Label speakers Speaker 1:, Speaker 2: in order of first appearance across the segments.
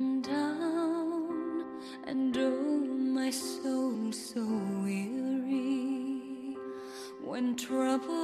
Speaker 1: down and oh my soul so weary when trouble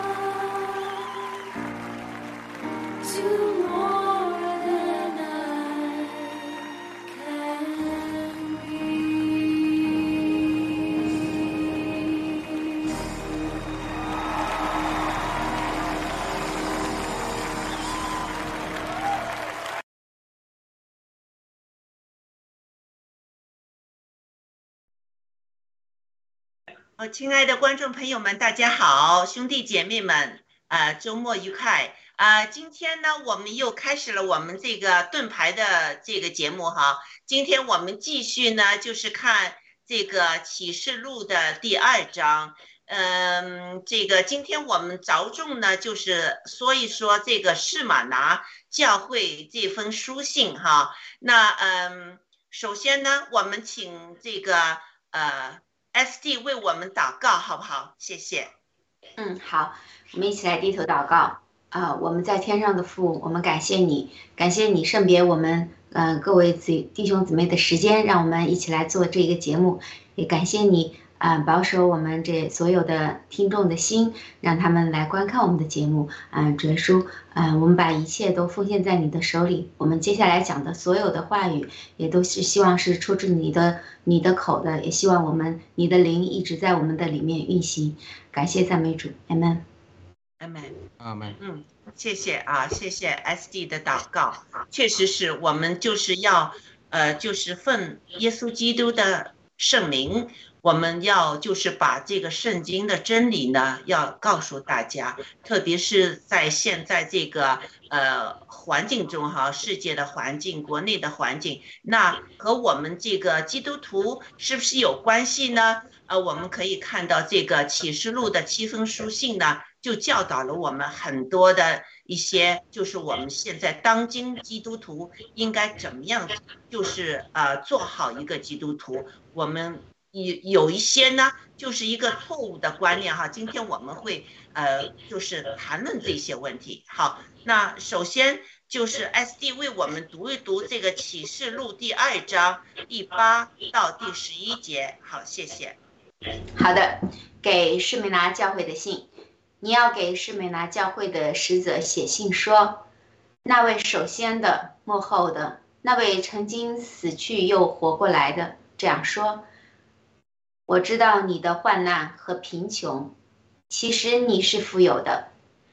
Speaker 2: 亲爱的观众朋友们大家好兄弟姐妹们啊周末愉快。啊今天呢我们又开始了我们这个盾牌的这个节目哈。今天我们继续呢就是看这个启示录的第二章。嗯这个今天我们着重呢就是说一说这个士马拿教会这封书信哈。那嗯首先呢我们请这个呃 S D 为我们祷告，好不好？谢谢。
Speaker 3: 嗯，好，我们一起来低头祷告啊！我们在天上的父，我们感谢你，感谢你圣别我们，嗯，各位子弟兄姊妹的时间，让我们一起来做这个节目，也感谢你。啊、保守我们这所有的听众的心，让他们来观看我们的节目，嗯、主耶稣，嗯、我们把一切都奉献在你的手里，我们接下来讲的所有的话语，也都是希望是出自你的你的口的，也希望我们你的灵一直在我们的里面运行，感谢赞美主，阿门。
Speaker 2: 阿门。
Speaker 4: 阿门。
Speaker 2: 嗯，谢谢啊，谢谢 SD 的祷告，确实是我们就是要，呃，就是奉耶稣基督的圣名，我们要就是把这个圣经的真理呢，要告诉大家，特别是在现在这个呃环境中哈，世界的环境、国内的环境，那和我们这个基督徒是不是有关系呢？呃，我们可以看到这个启示录的七封书信呢。就教导了我们很多的一些，就是我们现在当今基督徒应该怎么样，就是呃做好一个基督徒。我们有有一些呢，就是一个错误的观念哈。今天我们会呃就是谈论这些问题。好，那首先就是 SD 为我们读一读这个启示录第二章第八到第十一节。好，谢谢。
Speaker 3: 好的，给士美拿教会的信。你要给士美拿教会的使者写信说：那位首先的、幕后的，那位曾经死去又活过来的，这样说：我知道你的患难和贫穷，其实你是富有的。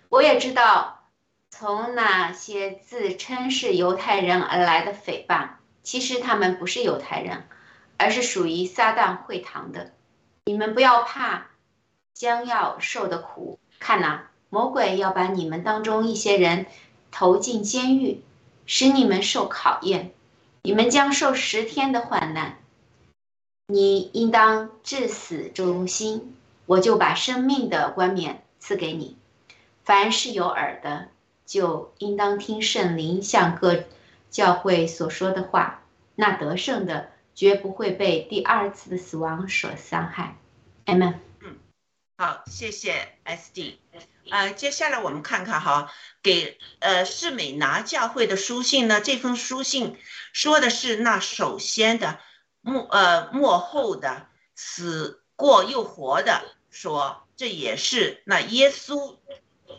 Speaker 3: 我也知道，从那些自称是犹太人而来的诽谤，其实他们不是犹太人，而是属于撒旦会堂的。你们不要怕将要受的苦。看呐、魔鬼要把你们当中一些人投进监狱，使你们受考验，你们将受十天的患难。你应当至死忠心，我就把生命的冠冕赐给你。凡是有耳的，就应当听圣灵向各教会所说的话。那得胜的，绝不会被第二次的死亡所伤害。Amen。
Speaker 2: 好，谢谢 SD。呃，接下来我们看看哈，给呃士美拿教会的书信呢，这封书信说的是那首先的幕呃幕后的死过又活的，说这也是那耶稣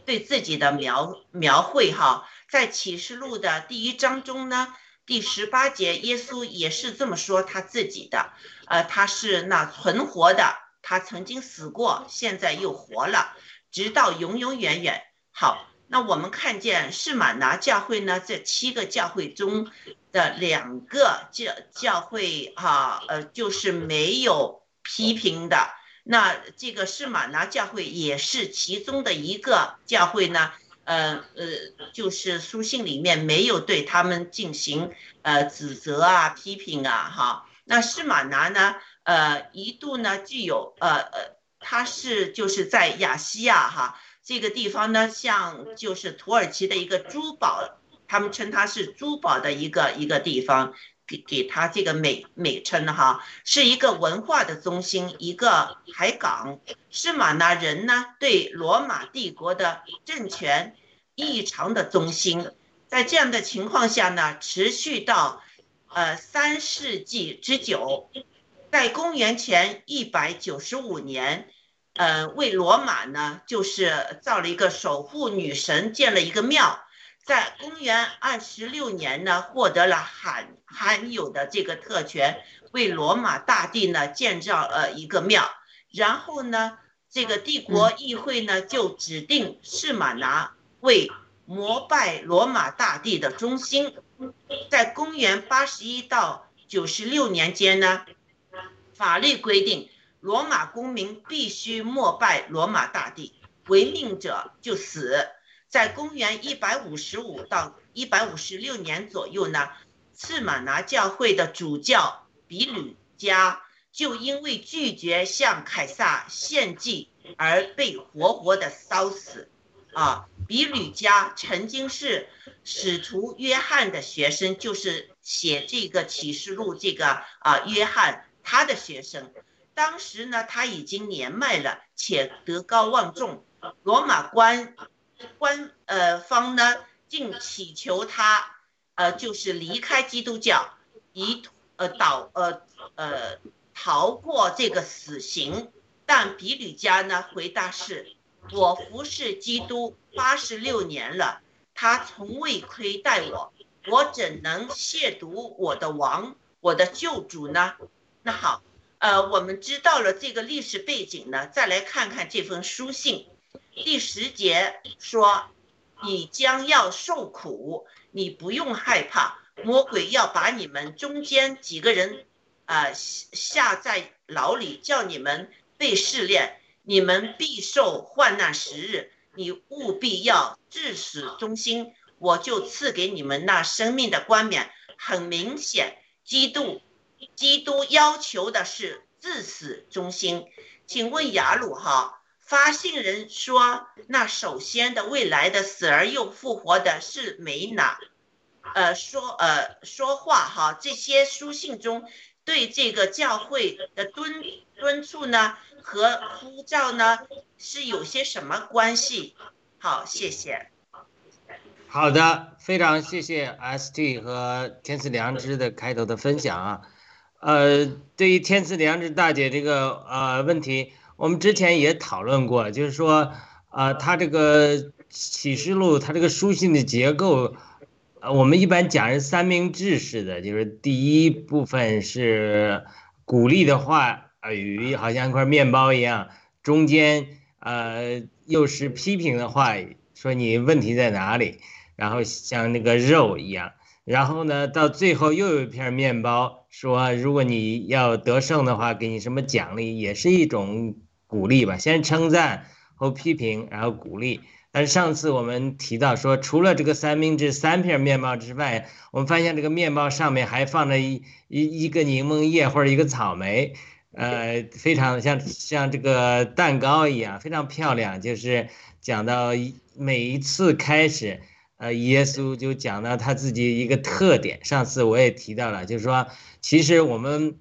Speaker 2: 对自己的描描绘哈，在启示录的第一章中呢，第十八节，耶稣也是这么说他自己的，呃，他是那存活的。他曾经死过，现在又活了，直到永永远远。好，那我们看见士马拿教会呢，这七个教会中的两个教教会哈，呃，就是没有批评的。那这个士马拿教会也是其中的一个教会呢，呃呃，就是书信里面没有对他们进行呃指责啊、批评啊，哈。那士马拿呢？呃，一度呢具有呃呃，它是就是在亚细亚哈这个地方呢，像就是土耳其的一个珠宝，他们称它是珠宝的一个一个地方，给给它这个美美称哈，是一个文化的中心，一个海港。是马那人呢对罗马帝国的政权异常的忠心，在这样的情况下呢，持续到呃三世纪之久。在公元前一百九十五年，呃，为罗马呢，就是造了一个守护女神，建了一个庙。在公元二十六年呢，获得了罕罕有的这个特权，为罗马大帝呢建造了一个庙。然后呢，这个帝国议会呢就指定士马拿为膜拜罗马大帝的中心。在公元八十一到九十六年间呢。法律规定，罗马公民必须膜拜罗马大帝，违命者就死。在公元一百五十五到一百五十六年左右呢，次马拿教会的主教比吕加就因为拒绝向凯撒献祭而被活活的烧死。啊，比吕加曾经是使徒约翰的学生，就是写这个启示录这个啊约翰。他的学生，当时呢他已经年迈了，且德高望重。罗马官官呃方呢，竟祈求他呃，就是离开基督教，以呃导呃呃逃过这个死刑。但比吕家呢回答是：我服侍基督八十六年了，他从未亏待我，我怎能亵渎我的王，我的救主呢？那好。呃，我们知道了这个历史背景呢，再来看看这封书信。第十节说：“你将要受苦，你不用害怕。魔鬼要把你们中间几个人，呃，下在牢里，叫你们被试炼。你们必受患难时日，你务必要至死忠心，我就赐给你们那生命的冠冕。很明显，基督。”基督要求的是至死忠心。请问雅鲁哈发信人说，那首先的未来的死而又复活的是美哪？呃，说呃说话哈，这些书信中对这个教会的敦敦促呢和呼召呢是有些什么关系？好，谢谢。
Speaker 4: 好的，非常谢谢 ST 和天赐良知的开头的分享啊。呃，对于天赐良知大姐这个呃问题，我们之前也讨论过，就是说，啊，他这个启示录，他这个书信的结构，呃，我们一般讲是三明治式的，就是第一部分是鼓励的话语，好像一块面包一样，中间呃又是批评的话语，说你问题在哪里，然后像那个肉一样。然后呢，到最后又有一片面包，说如果你要得胜的话，给你什么奖励，也是一种鼓励吧。先称赞后批评，然后鼓励。但是上次我们提到说，除了这个三明治三片面包之外，我们发现这个面包上面还放着一一一个柠檬叶或者一个草莓，呃，非常像像这个蛋糕一样，非常漂亮。就是讲到每一次开始。呃，耶稣就讲到他自己一个特点，上次我也提到了，就是说，其实我们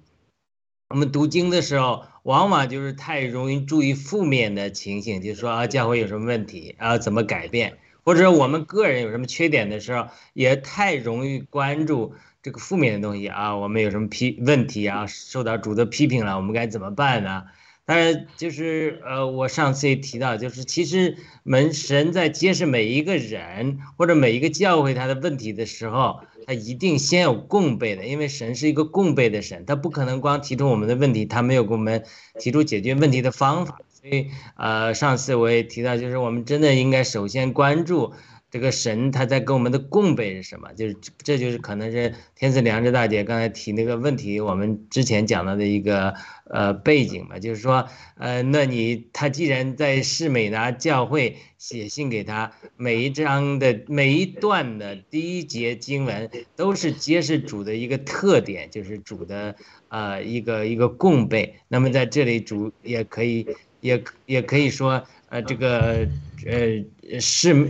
Speaker 4: 我们读经的时候，往往就是太容易注意负面的情形，就是说啊，教会有什么问题啊，怎么改变，或者我们个人有什么缺点的时候，也太容易关注这个负面的东西啊，我们有什么批问题啊，受到主的批评了，我们该怎么办呢？但是就是呃，我上次也提到，就是其实门神在揭示每一个人或者每一个教会他的问题的时候，他一定先有共备的，因为神是一个共备的神，他不可能光提出我们的问题，他没有给我们提出解决问题的方法。所以呃，上次我也提到，就是我们真的应该首先关注。这个神他在跟我们的供备是什么？就是这就是可能是天赐良知大姐刚才提那个问题，我们之前讲到的一个呃背景吧，就是说呃，那你他既然在世美拿教会写信给他，每一章的每一段的第一节经文都是揭示主的一个特点，就是主的呃一个一个供备。那么在这里主也可以也也可以说呃这个呃是。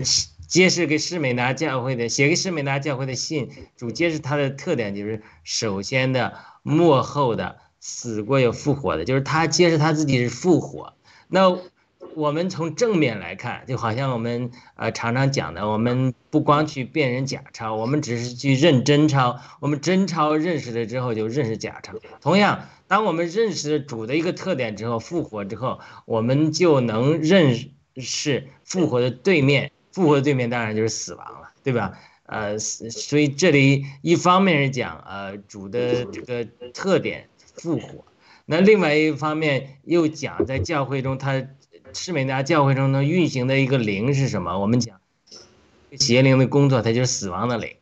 Speaker 4: 揭示给施美拿教会的，写给施美拿教会的信，主揭示他的特点就是首先的幕后的死过又复活的，就是他揭示他自己是复活。那我们从正面来看，就好像我们呃常常讲的，我们不光去辨认假钞，我们只是去认真钞。我们真钞认识了之后，就认识假钞。同样，当我们认识主的一个特点之后，复活之后，我们就能认识复活的对面。复活的对面当然就是死亡了，对吧？呃，所以这里一方面是讲呃主的这个特点复活，那另外一方面又讲在教会中，它施美纳教会中能运行的一个灵是什么？我们讲邪灵的工作，它就是死亡的灵，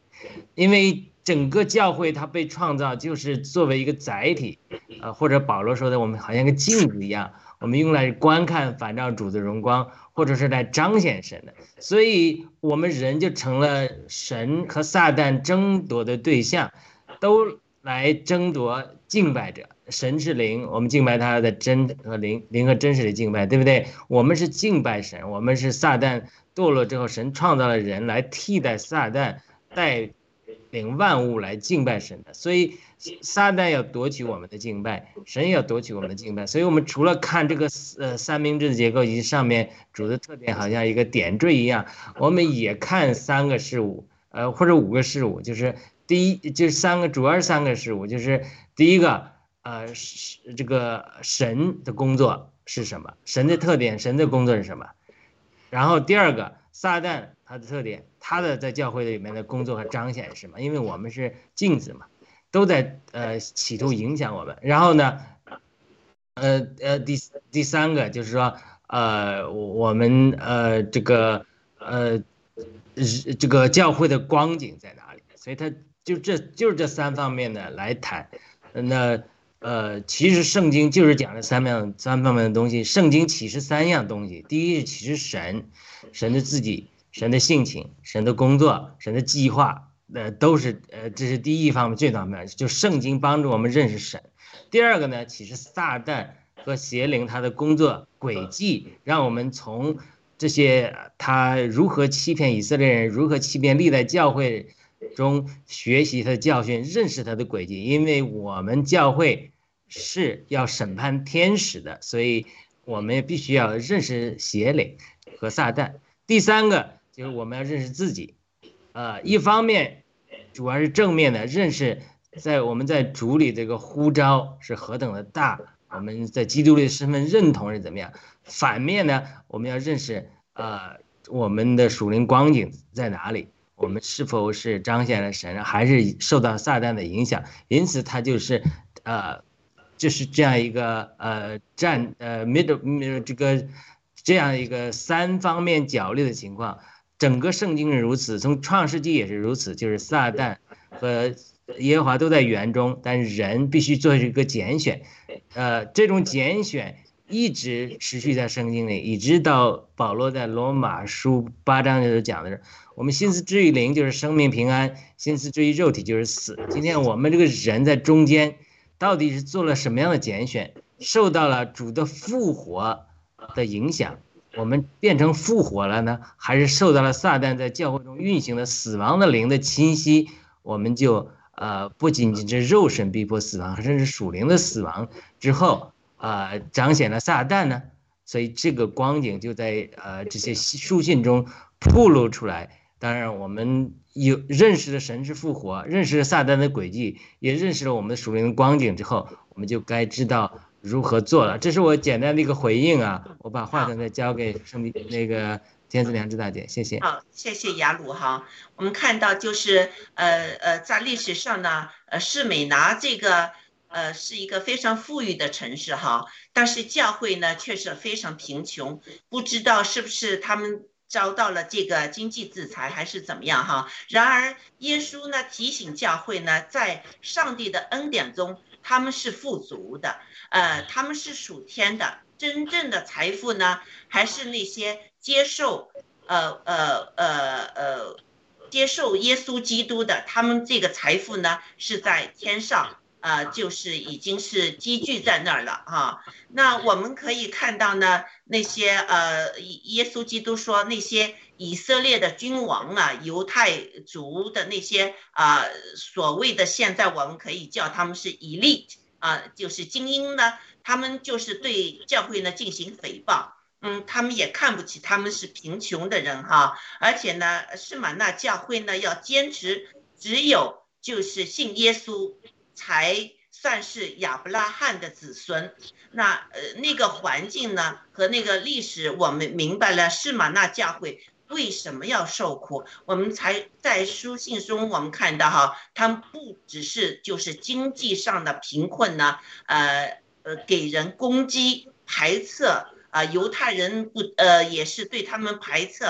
Speaker 4: 因为整个教会它被创造就是作为一个载体，呃，或者保罗说的，我们好像个镜子一样，我们用来观看反照主的荣光。或者是来彰显神的，所以我们人就成了神和撒旦争夺的对象，都来争夺敬拜者。神是灵，我们敬拜他的真和灵，灵和真实的敬拜，对不对？我们是敬拜神，我们是撒旦堕落之后，神创造了人来替代撒旦，代领万物来敬拜神的，所以撒旦要夺取我们的敬拜，神要夺取我们的敬拜。所以我们除了看这个呃三明治的结构以及上面主的特点，好像一个点缀一样，我们也看三个事物，呃或者五个事物，就是第一就是三个主要是三个事物，就是第一个呃是这个神的工作是什么，神的特点，神的工作是什么，然后第二个撒旦他的特点。他的在教会里面的工作和彰显是什么？因为我们是镜子嘛，都在呃企图影响我们。然后呢，呃呃第第三个就是说，呃我们呃这个呃这个教会的光景在哪里？所以他就这就是这三方面的来谈。那呃其实圣经就是讲了三样三方面的东西。圣经启示三样东西：第一是启示神，神的自己。神的性情、神的工作、神的计划，呃，都是呃，这是第一方面最方面，就圣经帮助我们认识神。第二个呢，其实撒旦和邪灵他的工作轨迹，让我们从这些他如何欺骗以色列人，如何欺骗历代教会中学习他的教训，认识他的轨迹。因为我们教会是要审判天使的，所以我们必须要认识邪灵和撒旦。第三个。就是我们要认识自己，呃，一方面主要是正面的认识，在我们在主里这个呼召是何等的大，我们在基督里的身份认同是怎么样。反面呢，我们要认识，呃，我们的属灵光景在哪里，我们是否是彰显了神，还是受到撒旦的影响？因此，他就是，呃，就是这样一个呃战呃 middle 这个这样一个三方面角力的情况。整个圣经是如此，从创世纪也是如此，就是撒旦和耶和华都在园中，但是人必须做一个拣选，呃，这种拣选一直持续在圣经里，一直到保罗在罗马书八章里头讲的是，我们心思之于灵就是生命平安，心思之于肉体就是死。今天我们这个人在中间，到底是做了什么样的拣选，受到了主的复活的影响？我们变成复活了呢，还是受到了撒旦在教会中运行的死亡的灵的侵袭？我们就呃不仅仅是肉身逼迫死亡，甚至属灵的死亡之后，呃彰显了撒旦呢？所以这个光景就在呃这些书信中暴露出来。当然，我们有认识了神是复活，认识了撒旦的轨迹，也认识了我们的属灵的光景之后，我们就该知道。如何做了？这是我简单的一个回应啊！我把话筒再交给圣那个天赐良知大姐，谢谢。
Speaker 2: 好，谢谢雅鲁哈。我们看到就是呃呃，在历史上呢，呃，士美拿这个呃是一个非常富裕的城市哈，但是教会呢却是非常贫穷，不知道是不是他们遭到了这个经济制裁还是怎么样哈。然而耶稣呢提醒教会呢，在上帝的恩典中，他们是富足的。呃，他们是属天的，真正的财富呢，还是那些接受，呃呃呃呃，接受耶稣基督的，他们这个财富呢是在天上，呃，就是已经是积聚在那儿了啊。那我们可以看到呢，那些呃，耶稣基督说那些以色列的君王啊，犹太族的那些啊，所谓的现在我们可以叫他们是 elite。啊，就是精英呢，他们就是对教会呢进行诽谤，嗯，他们也看不起他们是贫穷的人哈，而且呢，是玛纳教会呢要坚持，只有就是信耶稣才算是亚伯拉罕的子孙，那呃那个环境呢和那个历史，我们明白了，是玛纳教会。为什么要受苦？我们才在书信中，我们看到哈，他们不只是就是经济上的贫困呢，呃呃，给人攻击排斥啊，犹太人不呃也是对他们排斥，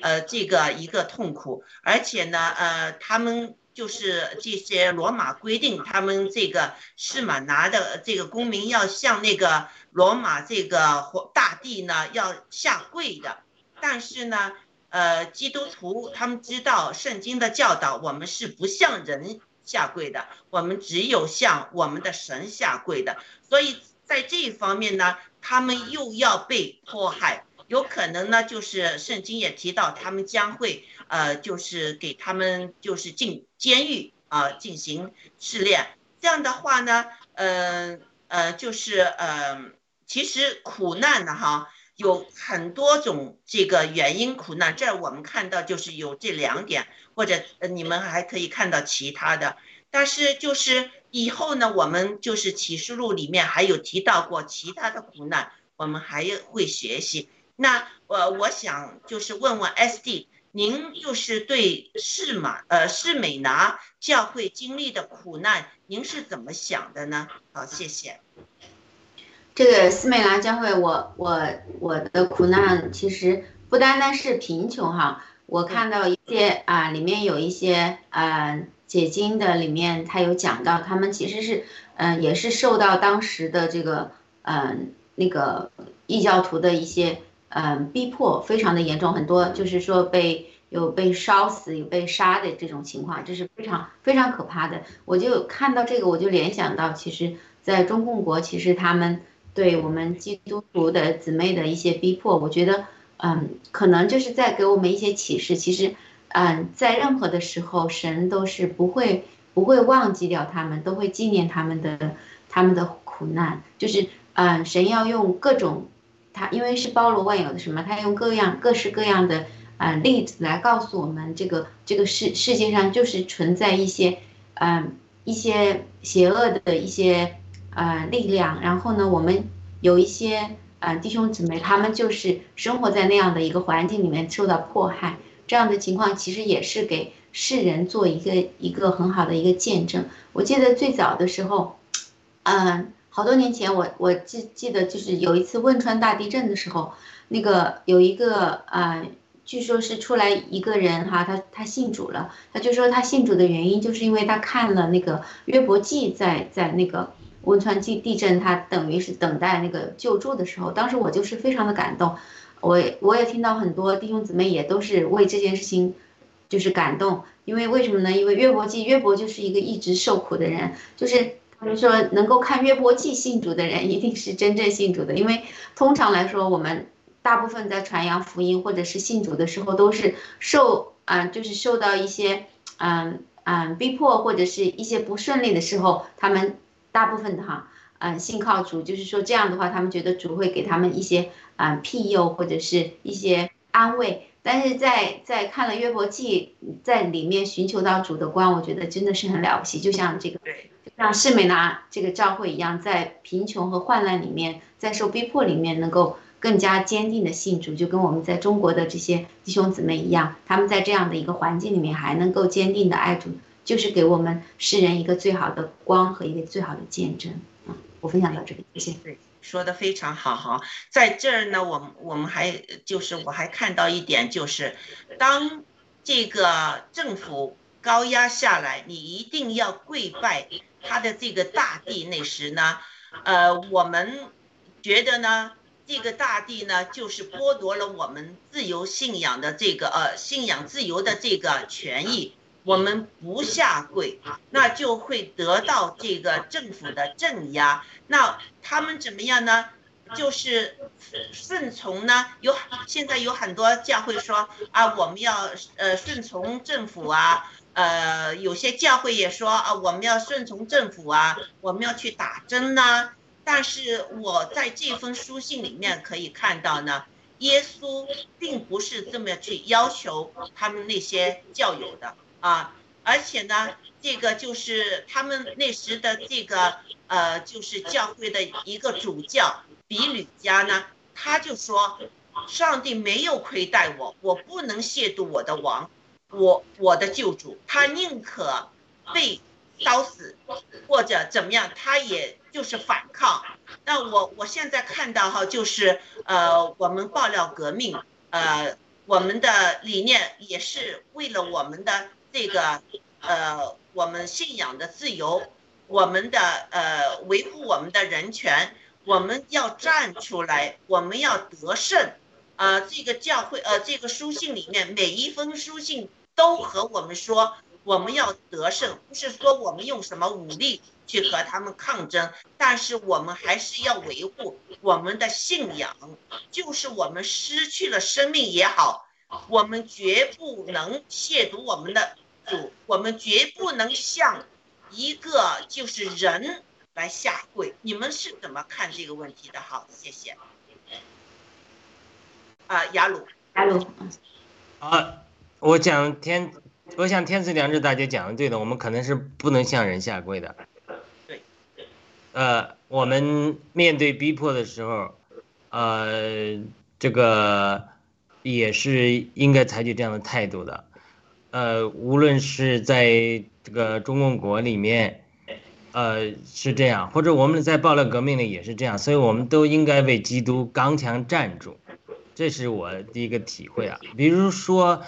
Speaker 2: 呃这个一个痛苦，而且呢呃他们就是这些罗马规定，他们这个是马拿的这个公民要向那个罗马这个大帝呢要下跪的，但是呢。呃，基督徒他们知道圣经的教导，我们是不向人下跪的，我们只有向我们的神下跪的。所以在这一方面呢，他们又要被迫害，有可能呢，就是圣经也提到他们将会呃，就是给他们就是进监狱啊，进行试炼。这样的话呢，呃呃，就是呃，其实苦难呢，哈。有很多种这个原因苦难，这我们看到就是有这两点，或者呃你们还可以看到其他的。但是就是以后呢，我们就是启示录里面还有提到过其他的苦难，我们还会学习。那我我想就是问问 S D，您就是对士马呃士美拿教会经历的苦难，您是怎么想的呢？好，谢谢。
Speaker 3: 这个斯美拿教会，我我我的苦难其实不单单是贫穷哈，我看到一些啊，里面有一些呃解经的里面，他有讲到他们其实是嗯也是受到当时的这个嗯那个异教徒的一些嗯逼迫，非常的严重，很多就是说被有被烧死有被杀的这种情况，这是非常非常可怕的。我就看到这个，我就联想到，其实在中共国，其实他们。对我们基督徒的姊妹的一些逼迫，我觉得，嗯，可能就是在给我们一些启示。其实，嗯，在任何的时候，神都是不会不会忘记掉他们，都会纪念他们的他们的苦难。就是，嗯，神要用各种，他因为是包罗万有的什么，他用各样各式各样的嗯例子来告诉我们，这个这个世世界上就是存在一些，嗯，一些邪恶的一些。呃，力量。然后呢，我们有一些呃弟兄姊妹，他们就是生活在那样的一个环境里面，受到迫害。这样的情况其实也是给世人做一个一个很好的一个见证。我记得最早的时候，嗯，好多年前，我我记记得就是有一次汶川大地震的时候，那个有一个呃，据说是出来一个人哈，他他信主了，他就说他信主的原因就是因为他看了那个约伯记在在那个。汶川地地震，他等于是等待那个救助的时候，当时我就是非常的感动，我我也听到很多弟兄姊妹也都是为这件事情，就是感动，因为为什么呢？因为约伯记，约伯就是一个一直受苦的人，就是就是说能够看约伯记信主的人，一定是真正信主的，因为通常来说，我们大部分在传扬福音或者是信主的时候，都是受啊，就是受到一些嗯嗯逼迫或者是一些不顺利的时候，他们。大部分的哈，嗯，信靠主，就是说这样的话，他们觉得主会给他们一些嗯庇佑或者是一些安慰。但是在在看了约伯记，在里面寻求到主的光，我觉得真的是很了不起。就像这个，像圣美拿这个教会一样，在贫穷和患难里面，在受逼迫里面，能够更加坚定的信主，就跟我们在中国的这些弟兄姊妹一样，他们在这样的一个环境里面，还能够坚定的爱主。就是给我们世人一个最好的光和一个最好的见证啊！我分享到这里，谢谢。
Speaker 2: 说的非常好哈。在这儿呢，我们我们还就是我还看到一点，就是当这个政府高压下来，你一定要跪拜他的这个大地那时呢，呃，我们觉得呢，这个大地呢，就是剥夺了我们自由信仰的这个呃信仰自由的这个权益。我们不下跪，那就会得到这个政府的镇压。那他们怎么样呢？就是顺从呢？有现在有很多教会说啊，我们要呃顺从政府啊。呃，有些教会也说啊，我们要顺从政府啊，我们要去打针呢。但是我在这封书信里面可以看到呢，耶稣并不是这么去要求他们那些教友的。啊，而且呢，这个就是他们那时的这个呃，就是教会的一个主教比吕家呢，他就说，上帝没有亏待我，我不能亵渎我的王，我我的救主，他宁可被烧死或者怎么样，他也就是反抗。那我我现在看到哈，就是呃，我们爆料革命，呃，我们的理念也是为了我们的。这个呃，我们信仰的自由，我们的呃维护我们的人权，我们要站出来，我们要得胜。呃，这个教会呃，这个书信里面每一封书信都和我们说，我们要得胜，不是说我们用什么武力去和他们抗争，但是我们还是要维护我们的信仰，就是我们失去了生命也好，我们绝不能亵渎我们的主，我们绝不能向一个就是人来下跪。你们是怎么看这个问题的？好，谢谢。啊，雅鲁，
Speaker 3: 雅鲁，
Speaker 4: 啊，我讲天，我想天赐良知大姐讲的对的，我们可能是不能向人下跪的。
Speaker 2: 对。
Speaker 4: 呃，我们面对逼迫的时候，呃，这个也是应该采取这样的态度的。呃，无论是在这个中共国里面，呃，是这样，或者我们在暴乱革命里也是这样，所以我们都应该为基督刚强站住。这是我第一个体会啊，比如说，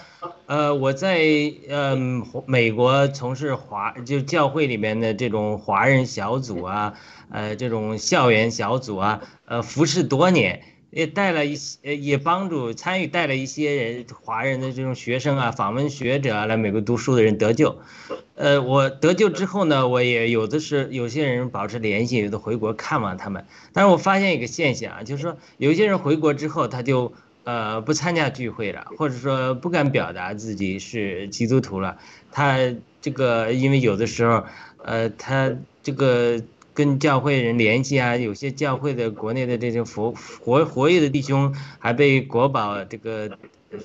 Speaker 4: 呃，我在呃美国从事华就教会里面的这种华人小组啊，呃，这种校园小组啊，呃，服侍多年，也带了一些，也帮助参与带了一些人华人的这种学生啊，访问学者啊，来美国读书的人得救。呃，我得救之后呢，我也有的是有些人保持联系，有的回国看望他们。但是我发现一个现象啊，就是说有些人回国之后，他就呃不参加聚会了，或者说不敢表达自己是基督徒了。他这个因为有的时候，呃，他这个跟教会人联系啊，有些教会的国内的这些活活活跃的弟兄还被国保这个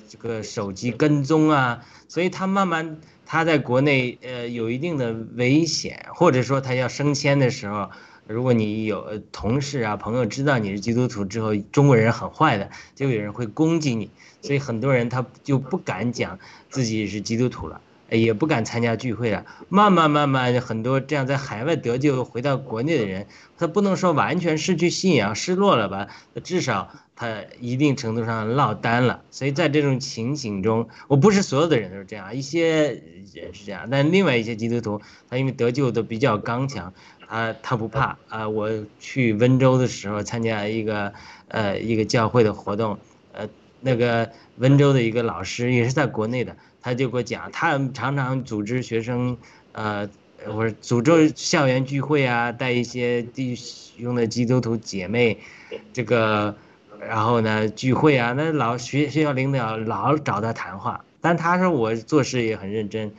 Speaker 4: 这个手机跟踪啊，所以他慢慢。他在国内呃有一定的危险，或者说他要升迁的时候，如果你有同事啊朋友知道你是基督徒之后，中国人很坏的，就有人会攻击你，所以很多人他就不敢讲自己是基督徒了，也不敢参加聚会了。慢慢慢慢，很多这样在海外得救回到国内的人，他不能说完全失去信仰失落了吧，至少。他一定程度上落单了，所以在这种情形中，我不是所有的人都是这样，一些人是这样，但另外一些基督徒，他因为得救都比较刚强，他他不怕啊。我去温州的时候参加一个呃一个教会的活动，呃那个温州的一个老师也是在国内的，他就给我讲，他常常组织学生呃或者组织校园聚会啊，带一些弟兄的基督徒姐妹，这个。然后呢，聚会啊，那老学学校领导老找他谈话，但他说我做事也很认真，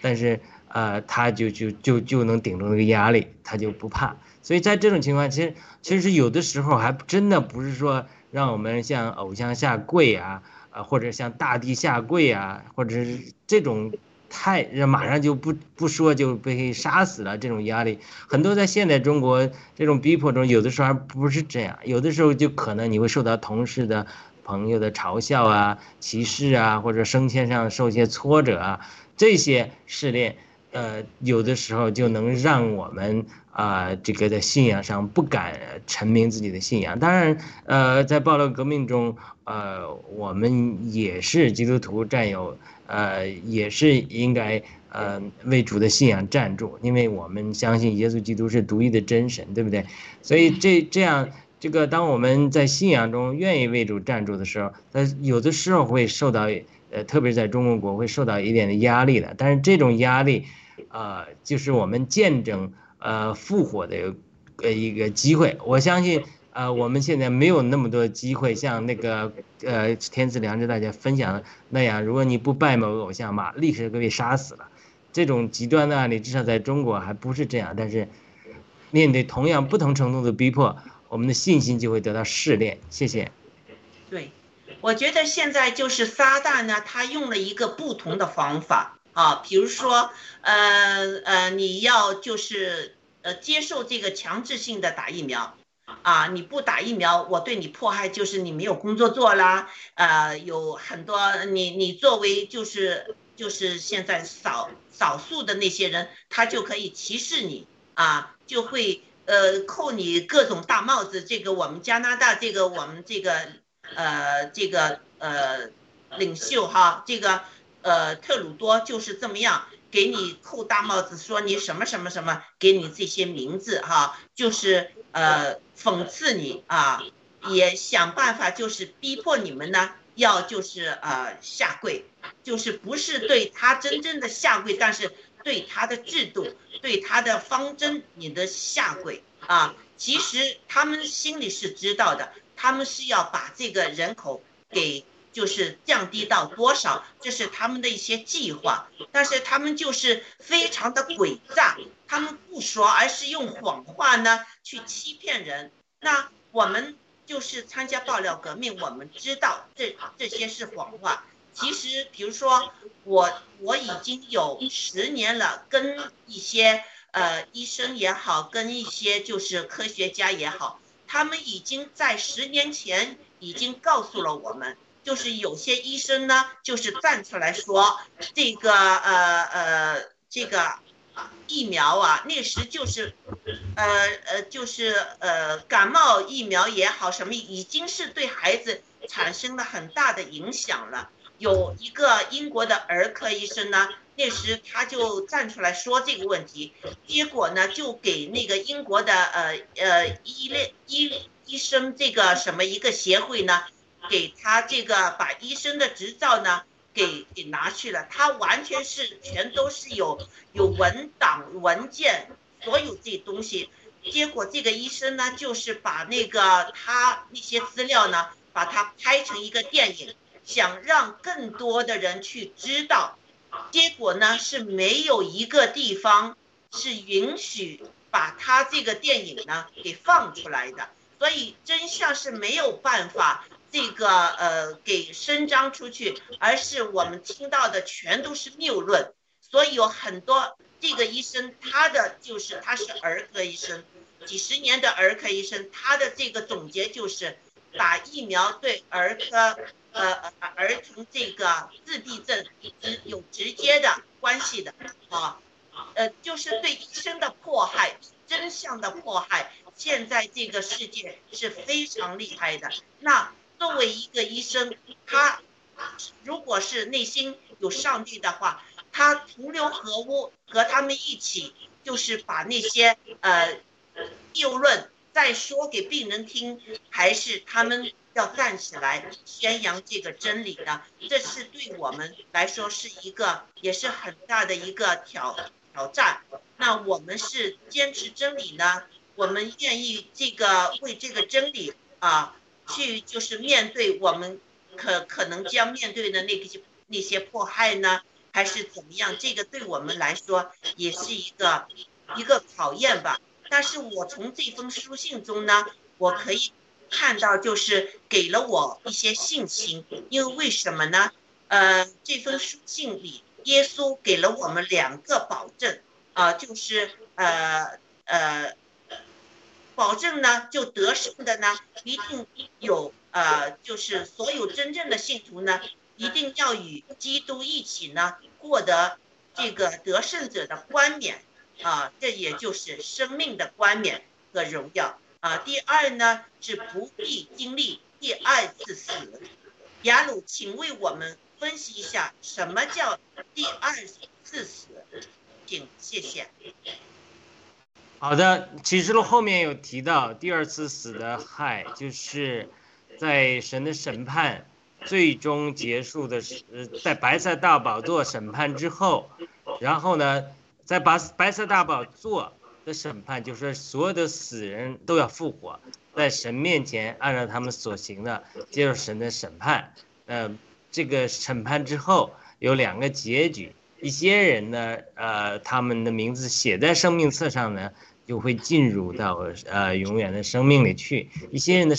Speaker 4: 但是呃，他就就就就能顶住那个压力，他就不怕。所以在这种情况，其实其实有的时候还真的不是说让我们向偶像下跪啊，或者像大地下跪啊，或者是这种。太马上就不不说就被杀死了，这种压力很多。在现代中国这种逼迫中，有的时候还不是这样，有的时候就可能你会受到同事的、朋友的嘲笑啊、歧视啊，或者升迁上受一些挫折啊，这些试炼，呃，有的时候就能让我们啊，这个在信仰上不敢陈明自己的信仰。当然，呃，在暴乱革命中，呃，我们也是基督徒战友。呃，也是应该呃为主的信仰站住，因为我们相信耶稣基督是独一的真神，对不对？所以这这样，这个当我们在信仰中愿意为主站住的时候，他，有的时候会受到呃，特别是在中国国会受到一点的压力的。但是这种压力，呃，就是我们见证呃复活的呃一个机会。我相信。呃，我们现在没有那么多机会，像那个呃天赐良知大家分享的那样，如果你不拜某个偶像嘛，立刻被杀死了。这种极端的案例，至少在中国还不是这样。但是，面对同样不同程度的逼迫，我们的信心就会得到试炼。谢谢。
Speaker 2: 对，我觉得现在就是撒旦呢，他用了一个不同的方法啊，比如说，呃呃，你要就是呃接受这个强制性的打疫苗。啊，你不打疫苗，我对你迫害就是你没有工作做啦。呃，有很多你你作为就是就是现在少少数的那些人，他就可以歧视你啊，就会呃扣你各种大帽子。这个我们加拿大这个我们这个呃这个呃领袖哈，这个呃特鲁多就是这么样给你扣大帽子，说你什么什么什么，给你这些名字哈，就是呃。讽刺你啊，也想办法就是逼迫你们呢，要就是呃下跪，就是不是对他真正的下跪，但是对他的制度、对他的方针你的下跪啊。其实他们心里是知道的，他们是要把这个人口给就是降低到多少，这是他们的一些计划。但是他们就是非常的诡诈，他们不说，而是用谎话呢去欺骗人。那我们就是参加爆料革命，我们知道这这些是谎话。其实，比如说我我已经有十年了，跟一些呃医生也好，跟一些就是科学家也好，他们已经在十年前已经告诉了我们，就是有些医生呢，就是站出来说这个呃呃这个疫苗啊，那时就是呃呃就是呃感冒疫苗也好，什么已经是对孩子产生了很大的影响了。有一个英国的儿科医生呢，那时他就站出来说这个问题，结果呢就给那个英国的呃呃医类医医生这个什么一个协会呢，给他这个把医生的执照呢给给拿去了，他完全是全都是有有文档文件，所有这东西，结果这个医生呢就是把那个他那些资料呢，把它拍成一个电影。想让更多的人去知道，结果呢是没有一个地方是允许把他这个电影呢给放出来的，所以真相是没有办法这个呃给伸张出去，而是我们听到的全都是谬论，所以有很多这个医生他的就是他是儿科医生，几十年的儿科医生，他的这个总结就是打疫苗对儿科。呃，儿童这个自闭症直有直接的关系的啊，呃，就是对医生的迫害，真相的迫害。现在这个世界是非常厉害的。那作为一个医生，他如果是内心有上帝的话，他同流合污，和他们一起，就是把那些呃谬论再说给病人听，还是他们。要站起来宣扬这个真理的，这是对我们来说是一个也是很大的一个挑挑战。那我们是坚持真理呢？我们愿意这个为这个真理啊，去就是面对我们可可能将面对的那些那些迫害呢，还是怎么样？这个对我们来说也是一个一个考验吧。但是我从这封书信中呢，我可以。看到就是给了我一些信心，因为为什么呢？呃，这封书信里，耶稣给了我们两个保证，啊，就是呃呃，保证呢就得胜的呢，一定有呃，就是所有真正的信徒呢，一定要与基督一起呢，获得这个得胜者的冠冕，啊，这也就是生命的冠冕和荣耀。啊，第二呢是不必经历第二次死。雅鲁，请为我们分析一下什么叫第二次死，请谢谢。
Speaker 4: 好的，启示录后面有提到第二次死的害，就是在神的审判最终结束的时，在白色大宝座审判之后，然后呢，在白白色大宝座。的审判就是，所有的死人都要复活，在神面前按照他们所行的接受神的审判。呃，这个审判之后有两个结局，一些人呢，呃，他们的名字写在生命册上呢，就会进入到呃永远的生命里去；一些人的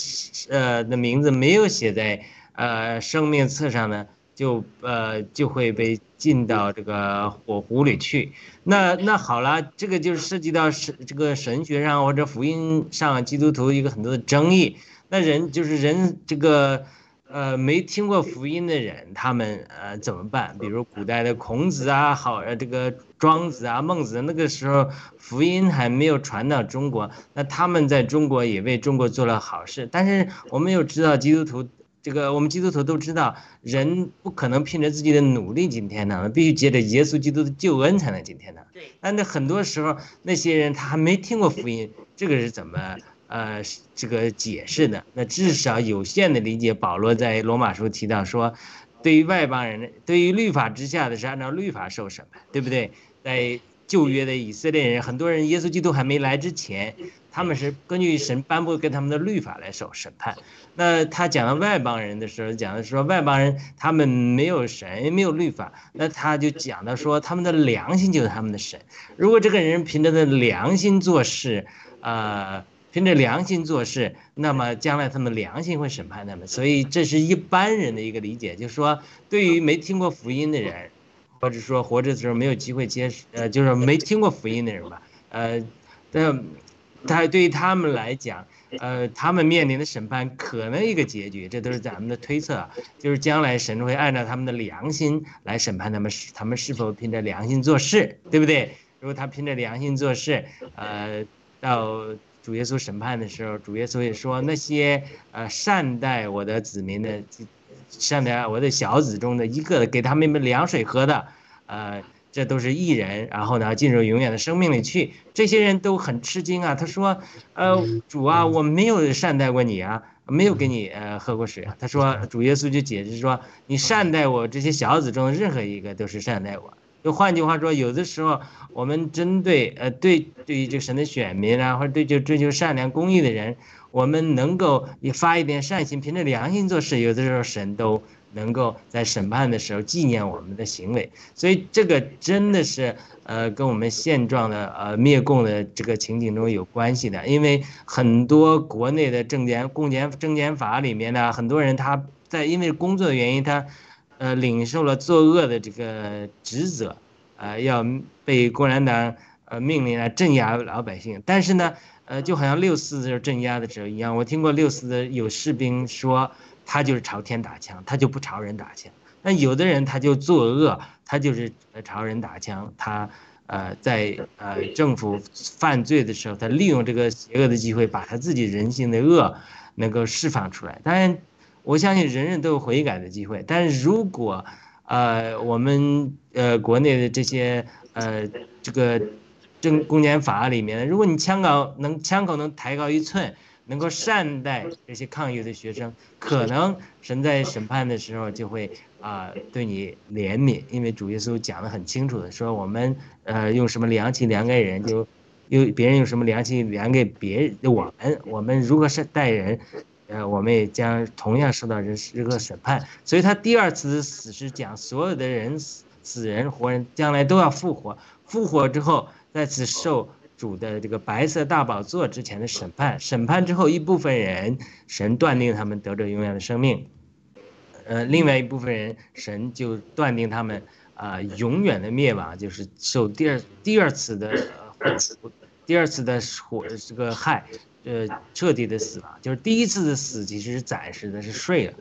Speaker 4: 呃的名字没有写在呃生命册上呢。就呃就会被进到这个火湖里去，那那好了，这个就是涉及到神这个神学上或者福音上基督徒一个很多的争议。那人就是人这个呃没听过福音的人，他们呃怎么办？比如古代的孔子啊，好呃这个庄子啊、孟子，那个时候福音还没有传到中国，那他们在中国也为中国做了好事。但是我们又知道基督徒。这个我们基督徒都知道，人不可能凭着自己的努力今天堂，必须借着耶稣基督的救恩才能今天堂。
Speaker 2: 对。
Speaker 4: 但那很多时候，那些人他还没听过福音，这个是怎么呃这个解释的？那至少有限的理解，保罗在罗马书提到说，对于外邦人，对于律法之下的是按照律法受审判，对不对？在旧约的以色列人，很多人耶稣基督还没来之前，他们是根据神颁布给他们的律法来受审判。那他讲到外邦人的时候，讲的说外邦人他们没有神，没有律法，那他就讲到说他们的良心就是他们的神。如果这个人凭着的良心做事，呃，凭着良心做事，那么将来他们良心会审判他们。所以这是一般人的一个理解，就是说对于没听过福音的人，或者说活着的时候没有机会接，呃，就是没听过福音的人吧，呃，但他对于他们来讲。呃，他们面临的审判可能一个结局，这都是咱们的推测，就是将来神会按照他们的良心来审判他们，是他们是否凭着良心做事，对不对？如果他凭着良心做事，呃，到主耶稣审判的时候，主耶稣也说那些呃善待我的子民的，善待我的小子中的一个，给他们凉水喝的，呃。这都是异人，然后呢，进入永远的生命里去。这些人都很吃惊啊。他说：“呃，主啊，我没有善待过你啊，没有给你呃喝过水啊。”他说：“主耶稣就解释说，你善待我这些小子中的任何一个都是善待我。就换句话说，有的时候我们针对呃对对于这个神的选民啊，或者对就追求善良公义的人，我们能够也发一点善心，凭着良心做事，有的时候神都。”能够在审判的时候纪念我们的行为，所以这个真的是呃跟我们现状的呃灭共的这个情景中有关系的，因为很多国内的证监公检证监法里面呢，很多人他在因为工作的原因，他呃领受了作恶的这个职责，呃要被共产党呃命令来镇压老百姓，但是呢呃就好像六四的时候镇压的时候一样，我听过六四的有士兵说。他就是朝天打枪，他就不朝人打枪。那有的人他就作恶，他就是朝人打枪。他呃在呃政府犯罪的时候，他利用这个邪恶的机会，把他自己人性的恶能够释放出来。当然，我相信人人都有悔改的机会。但是如果呃我们呃国内的这些呃这个政公检法里面，如果你枪口能枪口能抬高一寸。能够善待这些抗议的学生，可能神在审判的时候就会啊对你怜悯，因为主耶稣讲的很清楚的说，我们呃用什么良心量给人，就用别人用什么良心量给别人，我们我们如何善待人，呃我们也将同样受到这这个审判。所以他第二次死是讲所有的人死死人活人将来都要复活，复活之后再次受。主的这个白色大宝座之前的审判，审判之后一部分人，神断定他们得着永远的生命，呃，另外一部分人，神就断定他们啊永远的灭亡，就是受第二第二次的第二次的火这个害，呃，彻底的死亡，就是第一次的死其实是暂时的，是睡了，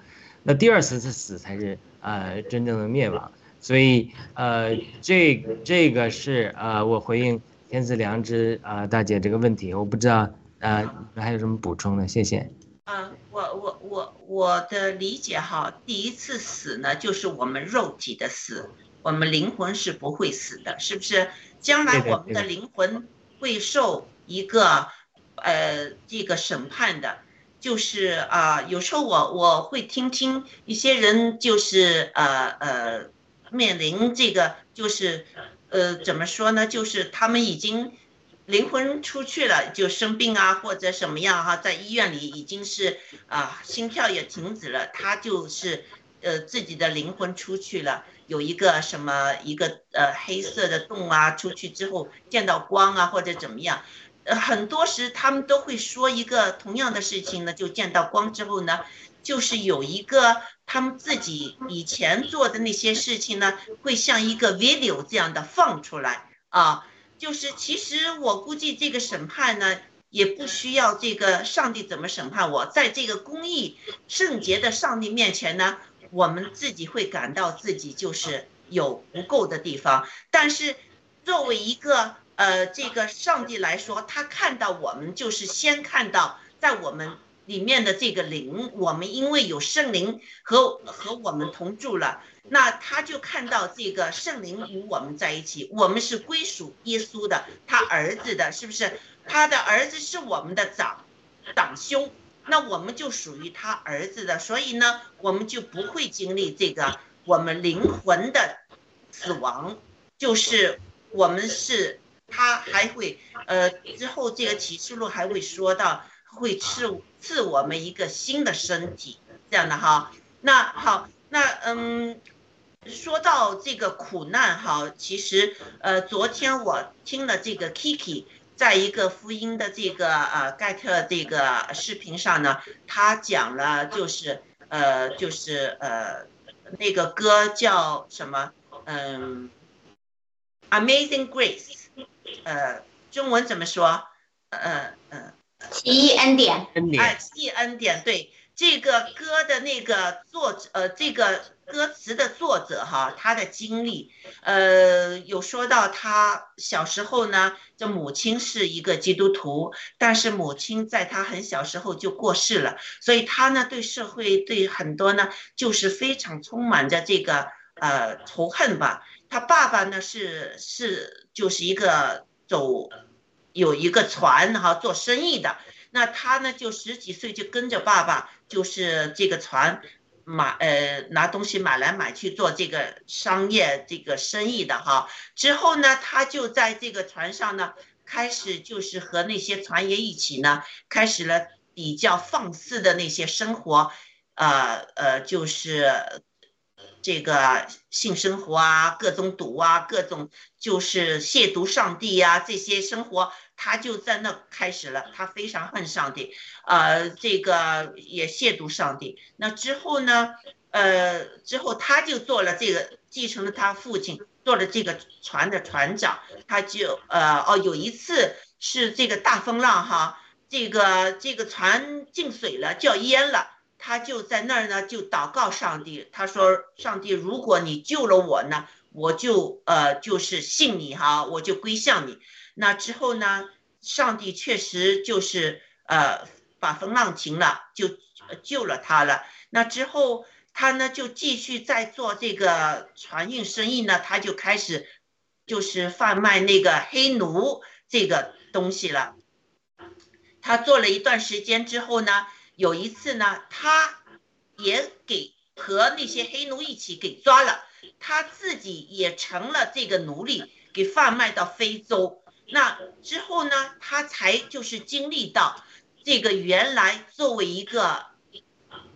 Speaker 4: 那第二次的死才是呃真正的灭亡，所以呃这这个是呃我回应。天赐良知啊，大姐这个问题我不知道呃，还有什么补充的？谢谢。
Speaker 2: 啊，我我我我的理解哈，第一次死呢，就是我们肉体的死，我们灵魂是不会死的，是不是？将来我们的灵魂会受一个呃这个审判的，就是啊，有时候我我会听听一些人就是呃呃面临这个就是。呃，怎么说呢？就是他们已经灵魂出去了，就生病啊，或者什么样哈，在医院里已经是啊，心跳也停止了，他就是呃自己的灵魂出去了，有一个什么一个呃黑色的洞啊，出去之后见到光啊，或者怎么样，呃，很多时他们都会说一个同样的事情呢，就见到光之后呢。就是有一个他们自己以前做的那些事情呢，会像一个 video 这样的放出来啊。就是其实我估计这个审判呢，也不需要这个上帝怎么审判我，在这个公义圣洁的上帝面前呢，我们自己会感到自己就是有不够的地方。但是作为一个呃这个上帝来说，他看到我们就是先看到在我们。里面的这个灵，我们因为有圣灵和和我们同住了，那他就看到这个圣灵与我们在一起，我们是归属耶稣的，他儿子的，是不是？他的儿子是我们的长长兄，那我们就属于他儿子的，所以呢，我们就不会经历这个我们灵魂的死亡，就是我们是他还会呃之后这个启示录还会说到会赐赐我们一个新的身体这样的哈。那好，那嗯。说到这个苦难哈，其实呃，昨天我听了这个 Kiki 在一个福音的这个呃盖特这个视频上呢，他讲了就是呃就是呃那个歌叫什么嗯，Amazing Grace，呃，中文怎么说？呃呃，
Speaker 3: 奇异恩典，
Speaker 4: 恩典，
Speaker 2: 哎，奇异恩典，对。这个歌的那个作者，呃，这个歌词的作者哈，他的经历，呃，有说到他小时候呢，这母亲是一个基督徒，但是母亲在他很小时候就过世了，所以他呢对社会对很多呢就是非常充满着这个呃仇恨吧。他爸爸呢是是就是一个走有一个船哈做生意的。那他呢，就十几岁就跟着爸爸，就是这个船买呃拿东西买来买去做这个商业这个生意的哈。之后呢，他就在这个船上呢，开始就是和那些船员一起呢，开始了比较放肆的那些生活，呃呃，就是这个性生活啊，各种赌啊，各种就是亵渎上帝呀这些生活。他就在那开始了，他非常恨上帝，呃，这个也亵渎上帝。那之后呢，呃，之后他就做了这个，继承了他父亲，做了这个船的船长。他就呃，哦，有一次是这个大风浪哈，这个这个船进水了，叫淹了。他就在那儿呢，就祷告上帝，他说：“上帝，如果你救了我呢，我就呃，就是信你哈，我就归向你。”那之后呢？上帝确实就是呃把风浪停了，就救了他了。那之后他呢就继续在做这个船运生意呢，他就开始就是贩卖那个黑奴这个东西了。他做了一段时间之后呢，有一次呢，他也给和那些黑奴一起给抓了，他自己也成了这个奴隶，给贩卖到非洲。那之后呢，他才就是经历到这个原来作为一个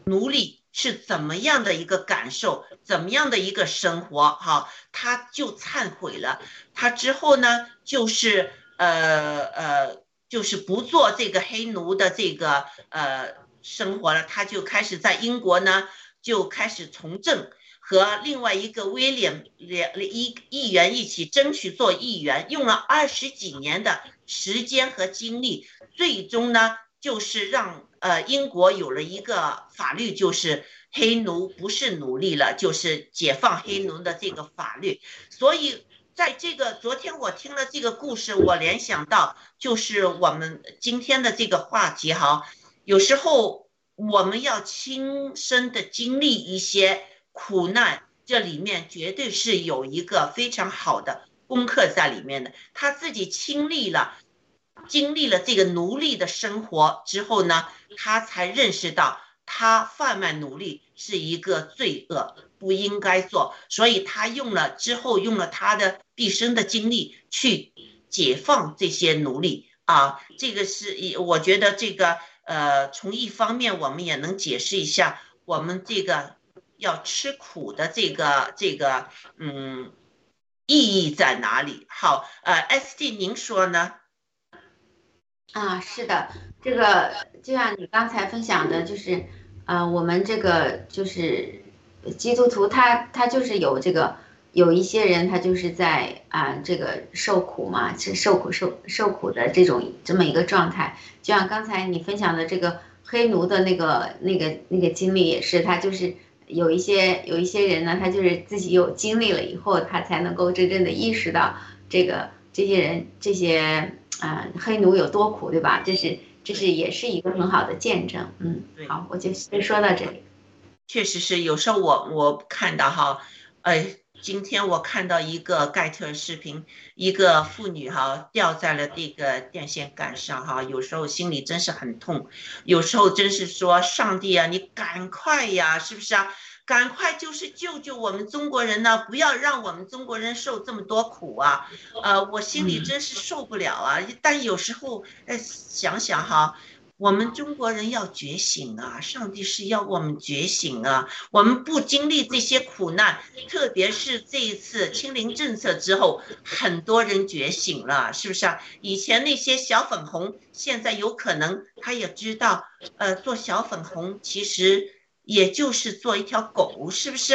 Speaker 2: 奴隶是怎么样的一个感受，怎么样的一个生活，哈，他就忏悔了。他之后呢，就是呃呃，就是不做这个黑奴的这个呃生活了，他就开始在英国呢，就开始从政。和另外一个威廉两一议员一起争取做议员，用了二十几年的时间和精力，最终呢，就是让呃英国有了一个法律，就是黑奴不是奴隶了，就是解放黑奴的这个法律。所以在这个昨天我听了这个故事，我联想到就是我们今天的这个话题哈，有时候我们要亲身的经历一些。苦难这里面绝对是有一个非常好的功课在里面的。他自己经历了，经历了这个奴隶的生活之后呢，他才认识到他贩卖奴隶是一个罪恶，不应该做。所以他用了之后用了他的毕生的精力去解放这些奴隶啊。这个是一，我觉得这个呃，从一方面我们也能解释一下我们这个。要吃苦的这个这个嗯意义在哪里？好，呃，S D 您说呢？
Speaker 3: 啊，是的，这个就像你刚才分享的，就是呃，我们这个就是基督徒，他他就是有这个有一些人，他就是在啊这个受苦嘛，是受苦受受苦的这种这么一个状态。就像刚才你分享的这个黑奴的那个那个那个经历，也是他就是。有一些有一些人呢，他就是自己有经历了以后，他才能够真正的意识到这个这些人这些啊黑奴有多苦，对吧？这是这是也是一个很好的见证。嗯，好，我就先说到这里。
Speaker 2: 确实是，有时候我我看到哈，哎，今天我看到一个盖特视频，一个妇女哈掉在了这个电线杆上哈，有时候心里真是很痛，有时候真是说上帝啊，你赶快呀，是不是啊？赶快就是救救我们中国人呢，不要让我们中国人受这么多苦啊！呃，我心里真是受不了啊。但有时候，呃，想想哈。我们中国人要觉醒啊！上帝是要我们觉醒啊！我们不经历这些苦难，特别是这一次清零政策之后，很多人觉醒了，是不是啊？以前那些小粉红，现在有可能他也知道，呃，做小粉红其实也就是做一条狗，是不是？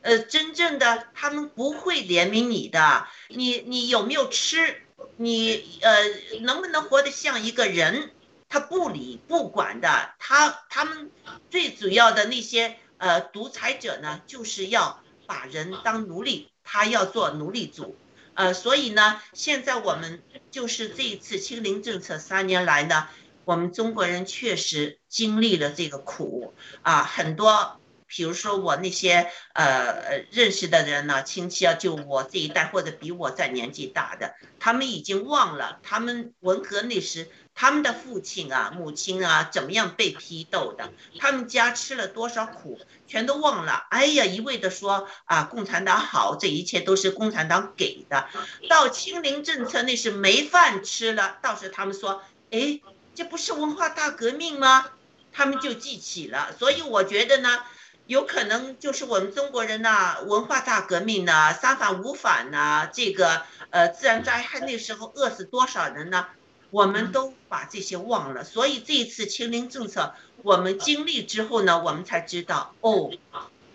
Speaker 2: 呃，真正的他们不会怜悯你的，你你有没有吃？你呃，能不能活得像一个人？他不理不管的，他他们最主要的那些呃独裁者呢，就是要把人当奴隶，他要做奴隶主，呃，所以呢，现在我们就是这一次清零政策三年来呢，我们中国人确实经历了这个苦啊，很多，比如说我那些呃认识的人呢，亲戚啊，就我这一代或者比我在年纪大的，他们已经忘了他们文革那时。他们的父亲啊、母亲啊，怎么样被批斗的？他们家吃了多少苦，全都忘了。哎呀，一味的说啊，共产党好，这一切都是共产党给的。到清零政策那是没饭吃了，倒是他们说，哎，这不是文化大革命吗？他们就记起了。所以我觉得呢，有可能就是我们中国人呐，文化大革命呢，三反五反呐，这个呃自然灾害那时候饿死多少人呢？我们都把这些忘了，所以这一次清零政策我们经历之后呢，我们才知道哦，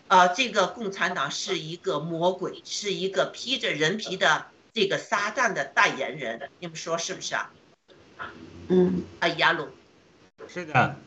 Speaker 2: 啊，这个共产党是一个魔鬼，是一个披着人皮的这个撒旦的代言人，你们说是不是啊？
Speaker 3: 嗯，
Speaker 2: 啊，亚鲁，
Speaker 4: 是的，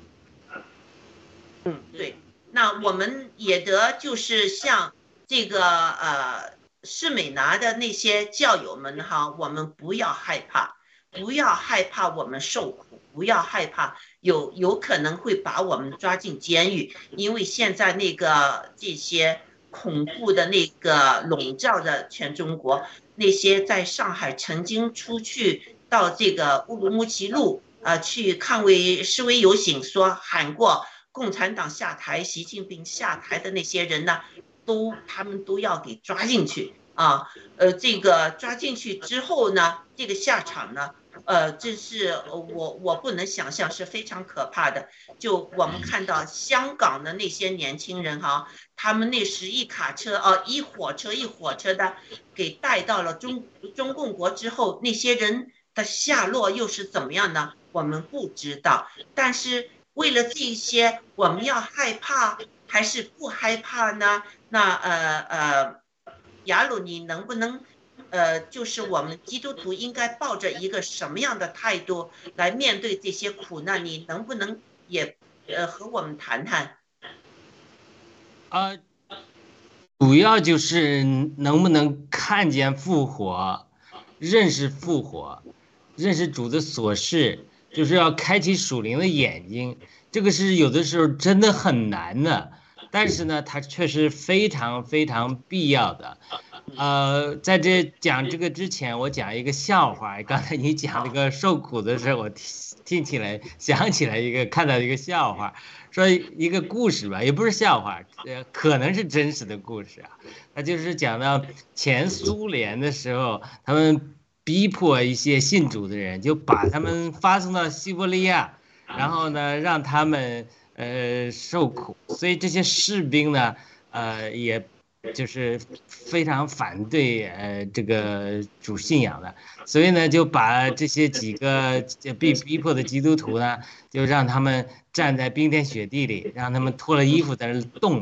Speaker 2: 嗯，对，那我们也得就是像这个呃施美拿的那些教友们哈，我们不要害怕。不要害怕我们受苦，不要害怕有有可能会把我们抓进监狱，因为现在那个这些恐怖的那个笼罩着全中国，那些在上海曾经出去到这个乌鲁木齐路啊去抗威示威游行，说喊过共产党下台、习近平下台的那些人呢，都他们都要给抓进去啊，呃，这个抓进去之后呢，这个下场呢？呃，这是我我不能想象，是非常可怕的。就我们看到香港的那些年轻人哈，他们那时一卡车哦，一火车一火车的给带到了中中共国之后，那些人的下落又是怎么样呢？我们不知道。但是为了这些，我们要害怕还是不害怕呢？那呃呃，雅鲁，你能不能？呃，就是我们基督徒应该抱着一个什么样的态度来面对这些苦难？你能不能也呃和我们谈谈？
Speaker 4: 啊，主要就是能不能看见复活，认识复活，认识主的所事，就是要开启属灵的眼睛。这个是有的时候真的很难的，但是呢，它确实非常非常必要的。呃，在这讲这个之前，我讲一个笑话。刚才你讲那个受苦的时候，我听听起来想起来一个看到一个笑话，说一个故事吧，也不是笑话，呃，可能是真实的故事啊。他就是讲到前苏联的时候，他们逼迫一些信主的人，就把他们发送到西伯利亚，然后呢，让他们呃受苦。所以这些士兵呢，呃，也。就是非常反对呃这个主信仰的，所以呢就把这些几个被逼迫的基督徒呢，就让他们站在冰天雪地里，让他们脱了衣服在那冻，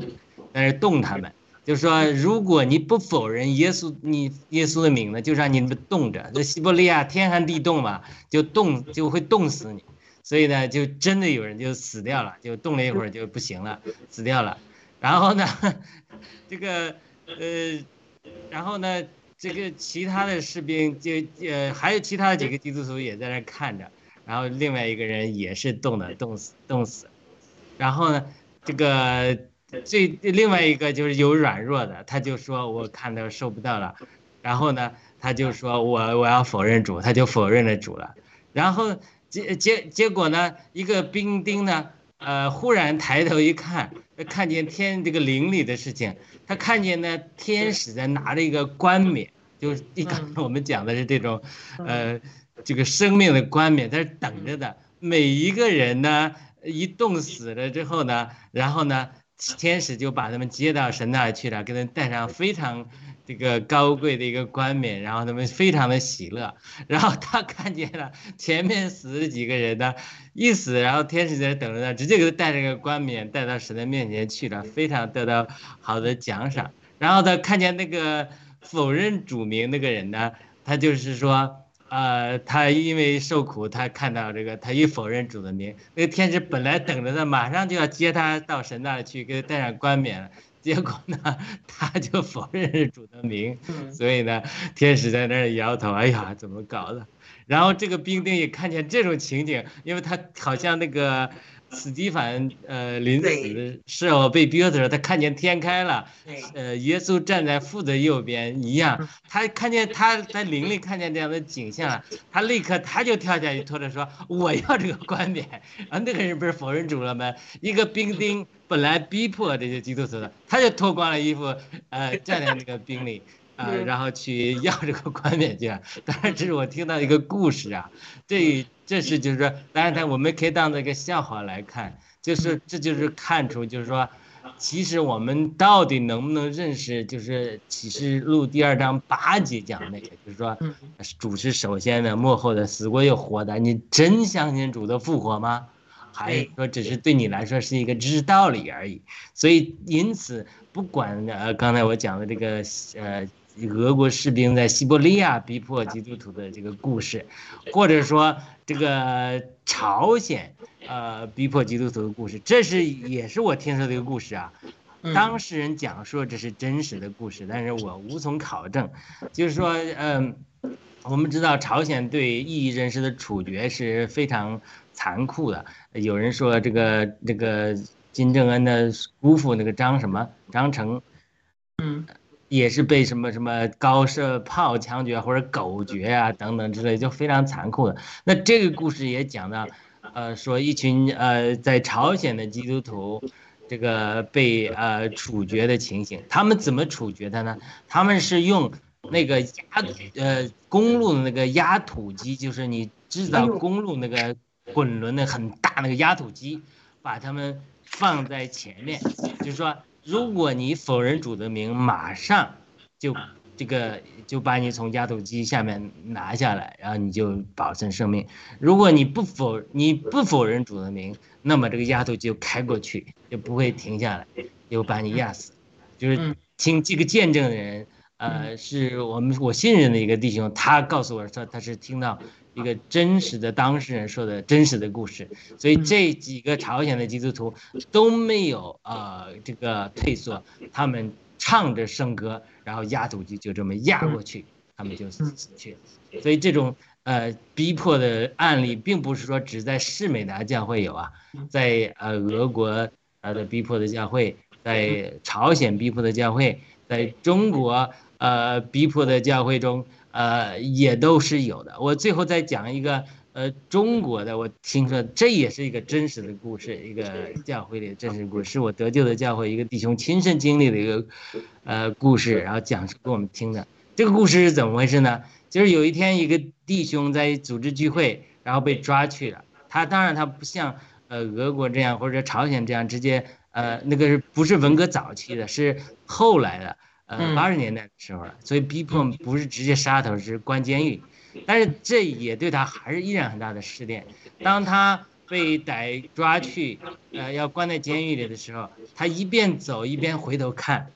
Speaker 4: 在那冻他们，就说如果你不否认耶稣，你耶稣的名呢，就让你们冻着。这西伯利亚天寒地冻嘛，就冻就会冻死你，所以呢就真的有人就死掉了，就冻了一会儿就不行了，死掉了。然后呢，这个呃，然后呢，这个其他的士兵就呃，还有其他的几个基督徒也在那看着，然后另外一个人也是冻的，冻死，冻死。然后呢，这个最另外一个就是有软弱的，他就说我看到受不到了，然后呢，他就说我我要否认主，他就否认了主了。然后结结结果呢，一个兵丁呢。呃，忽然抬头一看，看见天这个灵里的事情，他看见呢天使在拿着一个冠冕，就是一刚才我们讲的是这种，呃，这个生命的冠冕，在这等着的。每一个人呢，一冻死了之后呢，然后呢，天使就把他们接到神那儿去了，给他们戴上非常。这个高贵的一个冠冕，然后他们非常的喜乐，然后他看见了前面死的几个人呢，一死，然后天使在等着他，直接给他带这个冠冕带到神的面前去了，非常得到好的奖赏。然后他看见那个否认主名那个人呢，他就是说，呃，他因为受苦，他看到这个，他一否认主的名，那个天使本来等着他，马上就要接他到神那里去，给他戴上冠冕了。结果呢，他就否认是主的名，所以呢，天使在那儿摇头，哎呀，怎么搞的？然后这个兵丁也看见这种情景，因为他好像那个。斯蒂凡，呃，临死的时候被逼的时候，他看见天开了，呃，耶稣站在父的右边一样，他看见他在灵里看见这样的景象，他立刻他就跳下去，拖着说我要这个冠冕。啊，那个人不是否认主了吗？一个兵丁本来逼迫这些基督徒的，他就脱光了衣服，呃，站在那个兵里。啊，然后去要这个冠冕去。当然，这是我听到一个故事啊，这这是就是说，当然，他我们可以当这个笑话来看，就是这就是看出，就是说，其实我们到底能不能认识，就是启示录第二章八节讲那个，就是说，主是首先的，幕后的，死过又活的，你真相信主的复活吗？还是说只是对你来说是一个知识道理而已？所以，因此，不管呃刚才我讲的这个呃。俄国士兵在西伯利亚逼迫基督徒的这个故事，或者说这个朝鲜呃逼迫基督徒的故事，这是也是我听说的一个故事啊。当事人讲说这是真实的故事，但是我无从考证。就是说，嗯，我们知道朝鲜对异议人士的处决是非常残酷的。有人说这个这个金正恩的姑父那个张什么张成，嗯。也是被什么什么高射炮枪决或者狗决啊等等之类，就非常残酷的。那这个故事也讲到，呃，说一群呃在朝鲜的基督徒，这个被呃处决的情形。他们怎么处决的呢？他们是用那个压呃公路的那个压土机，就是你制造公路那个滚轮的很大那个压土机，把他们放在前面，就是说。如果你否认主的名，马上就这个就把你从压土机下面拿下来，然后你就保存生命。如果你不否你不否认主的名，那么这个压土机就开过去，就不会停下来，就把你压死。就是听这个见证的人，呃，是我们我信任的一个弟兄，他告诉我说他是听到。一个真实的当事人说的真实的故事，所以这几个朝鲜的基督徒都没有呃这个退缩，他们唱着圣歌，然后压土机就这么压过去，他们就死去。所以这种呃逼迫的案例，并不是说只在士美达教会有啊，在呃俄国呃的逼迫的教会，在朝鲜逼迫的教会，在中国呃逼迫的教会中。呃，也都是有的。我最后再讲一个，呃，中国的，我听说这也是一个真实的故事，一个教会里的真实故事，是我得救的教会一个弟兄亲身经历的一个，呃，故事，然后讲述给我们听的。这个故事是怎么回事呢？就是有一天，一个弟兄在组织聚会，然后被抓去了。他当然他不像呃俄国这样或者朝鲜这样直接，呃，那个是不是文革早期的，是后来的。呃，八十年代的时候了，所以逼迫不是直接杀头，是关监狱，但是这也对他还是依然很大的试炼。当他被逮抓去，呃，要关在监狱里的时候，他一边走一边回头看，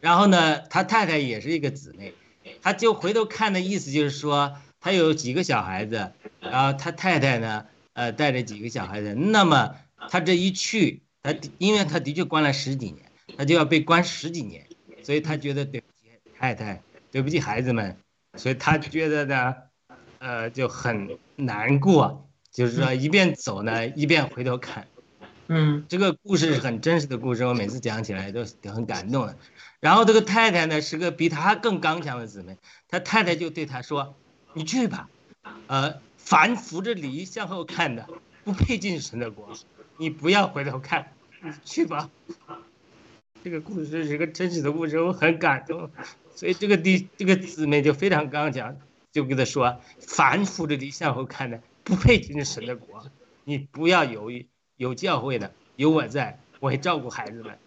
Speaker 4: 然后呢，他太太也是一个姊妹，他就回头看的意思就是说，他有几个小孩子，然后他太太呢，呃，带着几个小孩子，那么他这一去，他因为他的确关了十几年，他就要被关十几年。所以他觉得对不起太太，对不起孩子们，所以他觉得呢，呃，就很难过，就是说一边走呢，一边回头看。
Speaker 2: 嗯，
Speaker 4: 这个故事是很真实的故事，我每次讲起来都很感动的。然后这个太太呢，是个比他更刚强的姊妹，他太太就对他说：“你去吧，呃，凡扶着犁向后看的，不配进神的国。”你不要回头看，你去吧。这个故事是一个真实的故事，我很感动，所以这个弟这个姊妹就非常刚强，就跟他说：凡扶着你向后看的，不配进神的国。你不要犹豫，有教会的，有我在，我会照顾孩子们。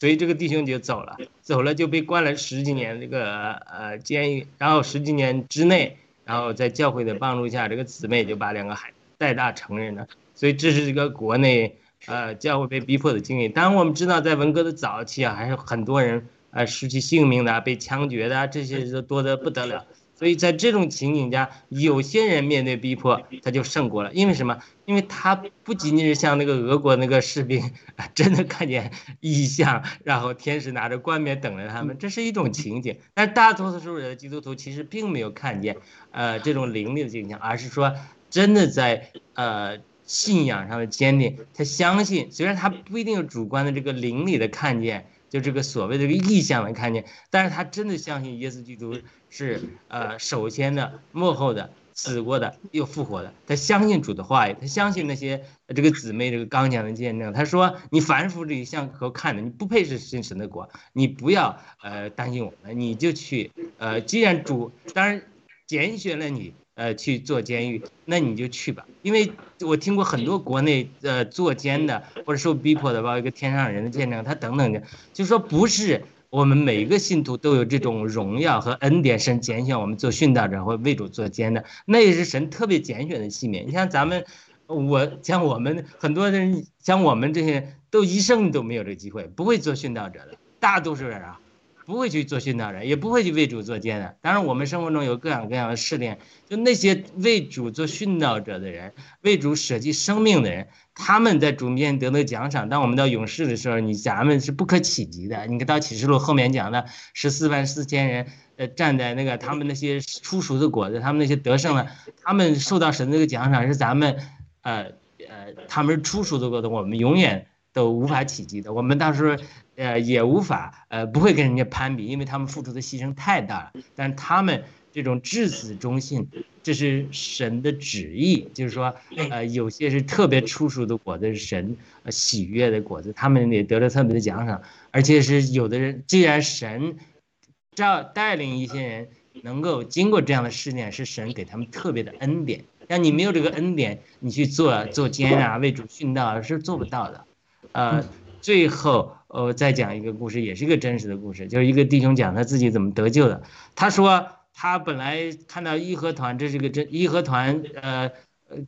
Speaker 4: 所以这个弟兄就走了，走了就被关了十几年这个呃监狱，然后十几年之内，然后在教会的帮助下，这个姊妹就把两个孩带大成人了。所以这是一个国内呃教会被逼迫的经历。当然我们知道，在文革的早期啊，还是很多人呃失去性命的，被枪决的，这些都多得不得了。所以在这种情景下，有些人面对逼迫，他就胜过了。因为什么？因为他不仅仅是像那个俄国那个士兵，真的看见异象，然后天使拿着冠冕等着他们，这是一种情景。但大多数的基督徒其实并没有看见，呃，这种灵力的景象，而是说真的在呃信仰上的坚定。他相信，虽然他不一定有主观的这个灵里的看见。就这个所谓的这个意象能看见，但是他真的相信耶稣基督是呃首先的、幕后的、死过的又复活的。他相信主的话语，他相信那些这个姊妹这个刚强的见证。他说：“你凡夫这一项可看的，你不配是神神的国，你不要呃担心我们，你就去呃，既然主当然拣选了你。”呃，去做监狱，那你就去吧，因为我听过很多国内呃做监的或者受逼迫的，包括一个天上人的见证，他等等的，就说不是我们每一个信徒都有这种荣耀和恩典，神拣选我们做殉道者或为主做监的，那也是神特别拣选的器皿。你像咱们，我像我们很多人，像我们这些都一生都没有这个机会，不会做殉道者的，大多数人啊。不会去做殉道人，也不会去为主做监的。当然，我们生活中有各样各样的试炼，就那些为主做殉道者的人，为主舍弃生命的人，他们在主面前得到奖赏。当我们到勇士的时候，你咱们是不可企及的。你看到启示录后面讲的十四万四千人，呃，站在那个他们那些出熟的果子，他们那些得胜了，他们受到神那个奖赏是咱们，呃呃，他们是出熟的果子，我们永远都无法企及的。我们当时候。呃，也无法，呃，不会跟人家攀比，因为他们付出的牺牲太大了。但他们这种至死忠信，这是神的旨意，就是说，呃，有些是特别出熟的果子，是神喜悦的果子，他们也得了特别的奖赏。而且是有的人，既然神照带领一些人能够经过这样的试炼，是神给他们特别的恩典。像你没有这个恩典，你去做做监啊，为主殉道是做不到的。呃，最后。呃，再讲一个故事，也是一个真实的故事，就是一个弟兄讲他自己怎么得救的。他说他本来看到义和团，这是个真义和团，呃，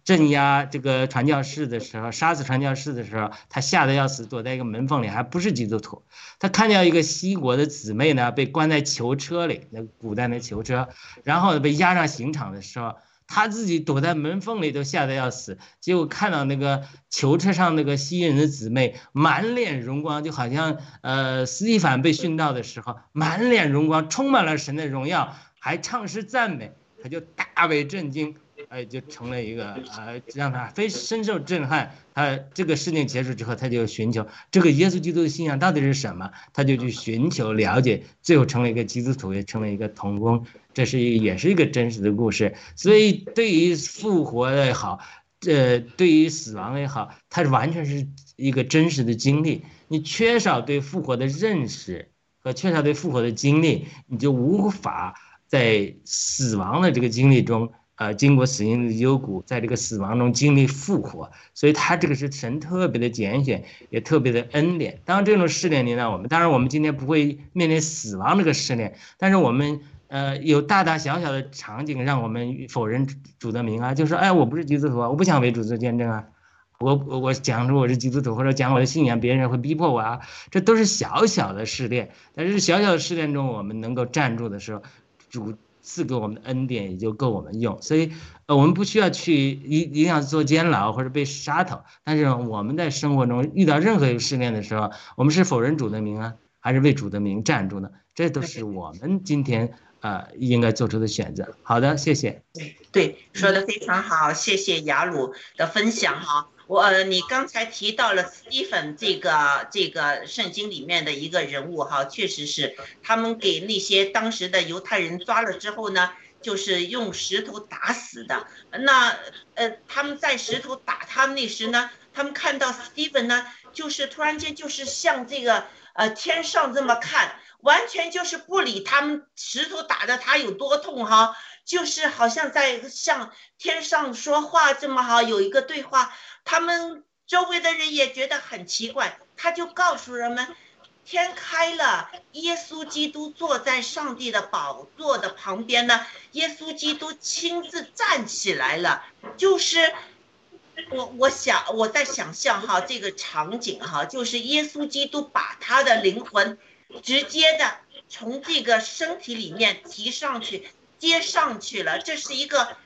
Speaker 4: 镇压这个传教士的时候，杀死传教士的时候，他吓得要死，躲在一个门缝里，还不是基督徒。他看见一个西国的姊妹呢，被关在囚车里，那古代的囚车，然后被押上刑场的时候。他自己躲在门缝里都吓得要死，结果看到那个囚车上那个吸引人的姊妹满脸荣光，就好像呃斯蒂凡被殉道的时候满脸荣光，充满了神的荣耀，还唱诗赞美，他就大为震惊。哎，就成了一个呃，让他非深受震撼。他这个事情结束之后，他就寻求这个耶稣基督的信仰到底是什么，他就去寻求了解，最后成了一个基督徒，也成了一个童工。这是一也是一个真实的故事。所以对于复活也好，呃对于死亡也好，它完全是一个真实的经历。你缺少对复活的认识和缺少对复活的经历，你就无法在死亡的这个经历中。呃，经过死因的幽谷，在这个死亡中经历复活，所以他这个是神特别的拣选，也特别的恩典。当这种试炼临到我们，当然我们今天不会面临死亡这个试炼，但是我们呃有大大小小的场景让我们否认主的名啊，就说哎，我不是基督徒啊，我不想为主做见证啊，我我讲出我是基督徒或者讲我的信仰，别人会逼迫我啊，这都是小小的试炼，但是小小的试炼中，我们能够站住的时候，主。赐给我们的恩典也就够我们用，所以，呃，我们不需要去一一定要做监牢或者被杀头。但是我们在生活中遇到任何一个试炼的时候，我们是否认主的名啊，还是为主的名站住呢？这都是我们今天呃应该做出的选择。好的，谢谢。
Speaker 2: 对，说的非常好，谢谢雅鲁的分享哈。我，你刚才提到了斯蒂芬这个这个圣经里面的一个人物哈，确实是他们给那些当时的犹太人抓了之后呢，就是用石头打死的。那呃，他们在石头打他们那时呢，他们看到斯蒂芬呢，就是突然间就是像这个呃天上这么看，完全就是不理他们石头打的他有多痛哈，就是好像在向天上说话这么好有一个对话，他们周围的人也觉得很奇怪，他就告诉人们。天开了，耶稣基督坐在上帝的宝座的旁边呢。耶稣基督亲自站起来了，就是我我想我在想象哈这个场景哈，就是耶稣基督把他的灵魂直接的从这个身体里面提上去接上去了，这是一个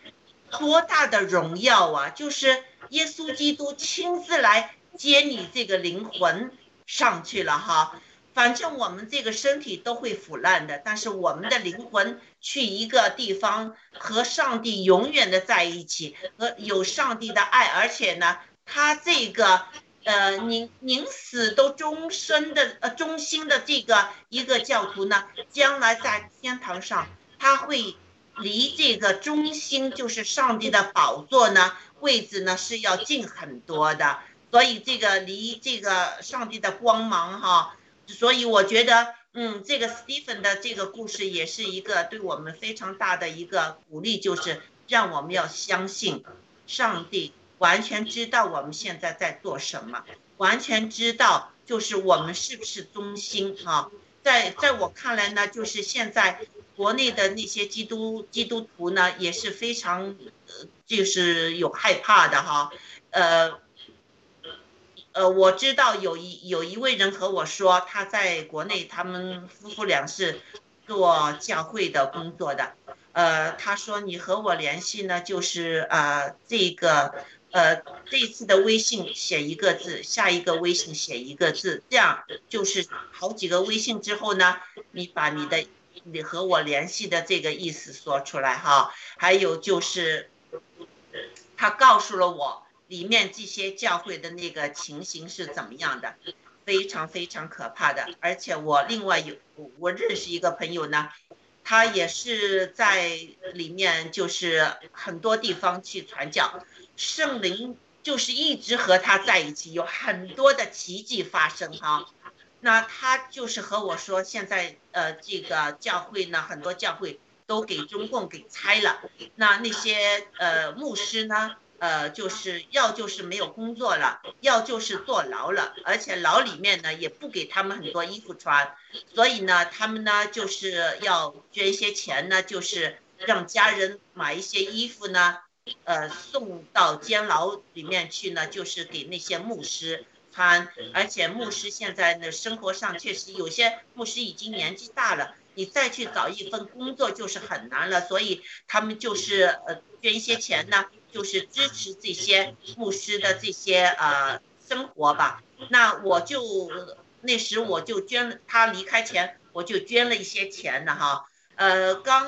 Speaker 2: 多大的荣耀啊！就是耶稣基督亲自来接你这个灵魂上去了哈。反正我们这个身体都会腐烂的，但是我们的灵魂去一个地方和上帝永远的在一起，和有上帝的爱，而且呢，他这个呃宁宁死都终身的呃忠心的这个一个教徒呢，将来在天堂上他会离这个中心就是上帝的宝座呢位置呢是要近很多的，所以这个离这个上帝的光芒哈。所以我觉得，嗯，这个 Stephen 的这个故事也是一个对我们非常大的一个鼓励，就是让我们要相信，上帝完全知道我们现在在做什么，完全知道就是我们是不是忠心啊。在在我看来呢，就是现在国内的那些基督基督徒呢，也是非常，呃，就是有害怕的哈，呃。呃，我知道有一有一位人和我说，他在国内，他们夫妇俩是做教会的工作的。呃，他说你和我联系呢，就是啊，这个呃，这次的微信写一个字，下一个微信写一个字，这样就是好几个微信之后呢，你把你的你和我联系的这个意思说出来哈。还有就是，他告诉了我。里面这些教会的那个情形是怎么样的？非常非常可怕的。而且我另外有我认识一个朋友呢，他也是在里面，就是很多地方去传教，圣灵就是一直和他在一起，有很多的奇迹发生哈。那他就是和我说，现在呃这个教会呢，很多教会都给中共给拆了，那那些呃牧师呢？呃，就是要就是没有工作了，要就是坐牢了，而且牢里面呢也不给他们很多衣服穿，所以呢，他们呢就是要捐一些钱呢，就是让家人买一些衣服呢，呃，送到监牢里面去呢，就是给那些牧师穿，而且牧师现在呢生活上确实有些牧师已经年纪大了，你再去找一份工作就是很难了，所以他们就是呃捐一些钱呢。就是支持这些牧师的这些呃生活吧。那我就那时我就捐，他离开前我就捐了一些钱的哈。呃，刚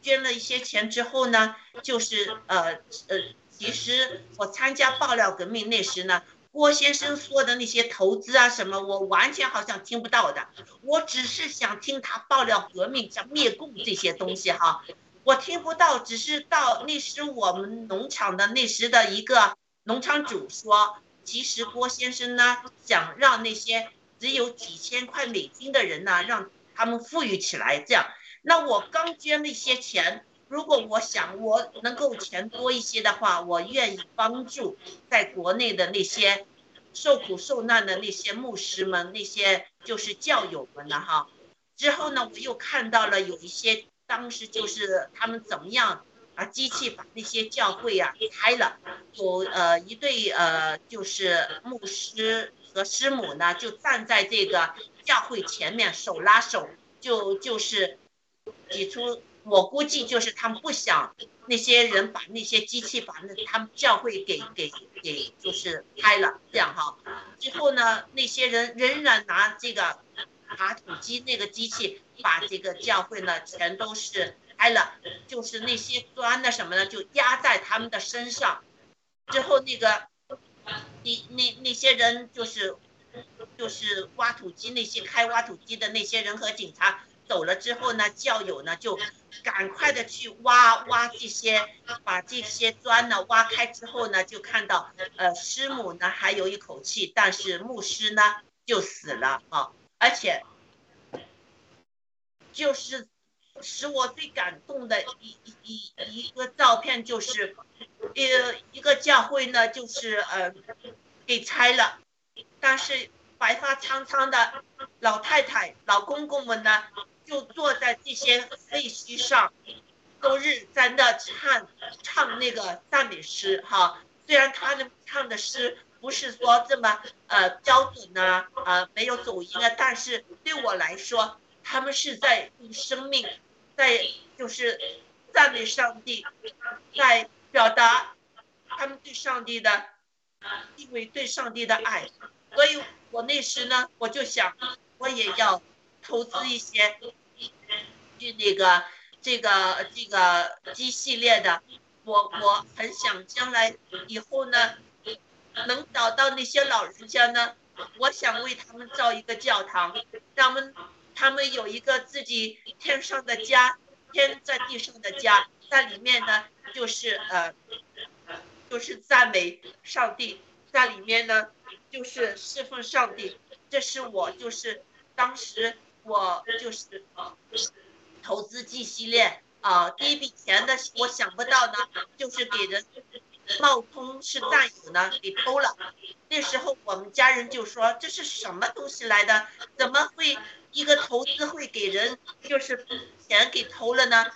Speaker 2: 捐了一些钱之后呢，就是呃呃，其实我参加爆料革命那时呢，郭先生说的那些投资啊什么，我完全好像听不到的。我只是想听他爆料革命，像灭共这些东西哈。我听不到，只是到那时我们农场的那时的一个农场主说，其实郭先生呢想让那些只有几千块美金的人呢，让他们富裕起来。这样，那我刚捐那些钱，如果我想我能够钱多一些的话，我愿意帮助在国内的那些受苦受难的那些牧师们，那些就是教友们了哈。之后呢，我又看到了有一些。当时就是他们怎么样啊？机器把那些教会呀拆了，有呃一对呃就是牧师和师母呢，就站在这个教会前面手拉手，就就是挤出。我估计就是他们不想那些人把那些机器把那他们教会给给给就是拆了，这样哈。最后呢，那些人仍然拿这个。爬土机那个机器把这个教会呢全都是开了，就是那些砖的什么的，就压在他们的身上。之后那个，那那那些人就是，就是挖土机那些开挖土机的那些人和警察走了之后呢，教友呢就赶快的去挖挖这些，把这些砖呢挖开之后呢，就看到呃师母呢还有一口气，但是牧师呢就死了啊，而且就是使我最感动的一一一一个照片就是，呃一个教会呢就是呃给拆了，但是白发苍苍的老太太、老公公们呢，就坐在这些废墟上，周日在那唱唱那个赞美诗哈。虽然他们唱的诗不是说这么呃标准呢、呃，没有走音啊，但是对我来说，他们是在用生命，在就是赞美上帝，在表达他们对上帝的因为对上帝的爱，所以我那时呢，我就想，我也要投资一些，去那个这个这个鸡系列的，我我很想将来以后呢，能找到那些老人家呢，我想为他们造一个教堂，让他们他们有一个自己天上的家，天在地上的家，在里面呢，就是呃。就是赞美上帝，在里面呢，就是侍奉上帝。这是我就是当时我就是投资 G 系列啊、第一笔钱呢，我想不到呢，就是给人冒充是战友呢给偷了。那时候我们家人就说这是什么东西来的？怎么会一个投资会给人就是钱给偷了呢？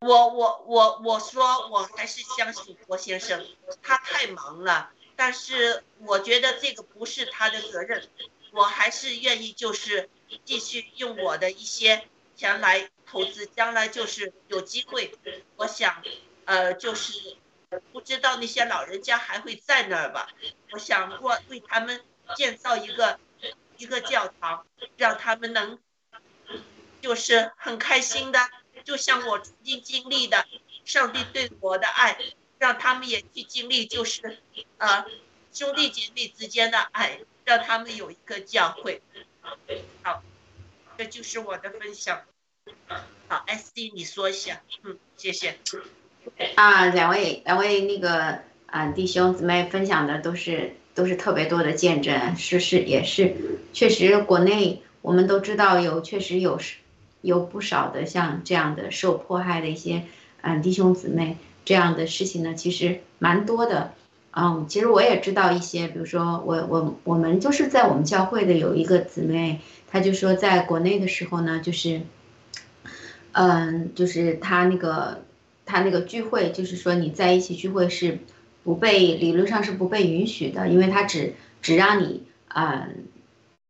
Speaker 2: 我我我我说我还是相信郭先生，他太忙了，但是我觉得这个不是他的责任，我还是愿意就是继续用我的一些钱来投资，将来就是有机会，我想，呃，就是不知道那些老人家还会在那儿吧，我想过为他们建造一个一个教堂，让他们能就是很开心的。就像我曾经经历的，上帝对我的爱，让他们也去经历，就是，呃，兄弟姐妹之间的爱，让他们有一个教会。好，这就是我的分享。好，SD 你说一下，嗯，谢谢。
Speaker 3: 啊，两位两位那个啊弟兄姊妹分享的都是都是特别多的见证，是是也是，确实国内我们都知道有确实有有不少的像这样的受迫害的一些嗯弟兄姊妹，这样的事情呢，其实蛮多的。嗯，其实我也知道一些，比如说我我我们就是在我们教会的有一个姊妹，她就说在国内的时候呢，就是，嗯，就是她那个他那个聚会，就是说你在一起聚会是不被理论上是不被允许的，因为他只只让你嗯。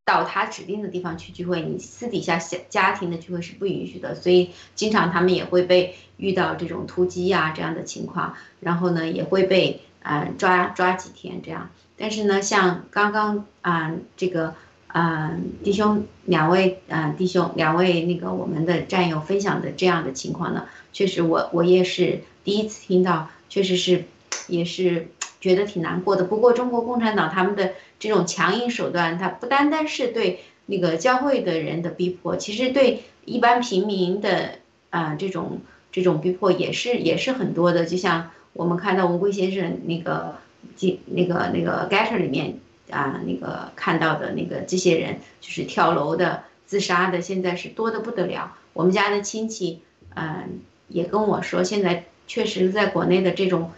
Speaker 3: 到他指定的地方去聚会，你私底下小家庭的聚会是不允许的，所以经常他们也会被遇到这种突击呀、这样的情况，然后呢也会被啊、呃、抓抓几天这样。但是呢，像刚刚啊、这个啊、弟兄两位啊、弟兄两位那个我们的战友分享的这样的情况呢，确实我我也是第一次听到，确实是也是觉得挺难过的。不过中国共产党他们的。这种强硬手段，它不单单是对那个教会的人的逼迫，其实对一般平民的啊、这种这种逼迫也是也是很多的。就像我们看到吴贵先生那个那个那个 Getter 里面啊那个看到的那个这些人，就是跳楼的、自杀的，现在是多的不得了。我们家的亲戚嗯、也跟我说，现在确实在国内的这种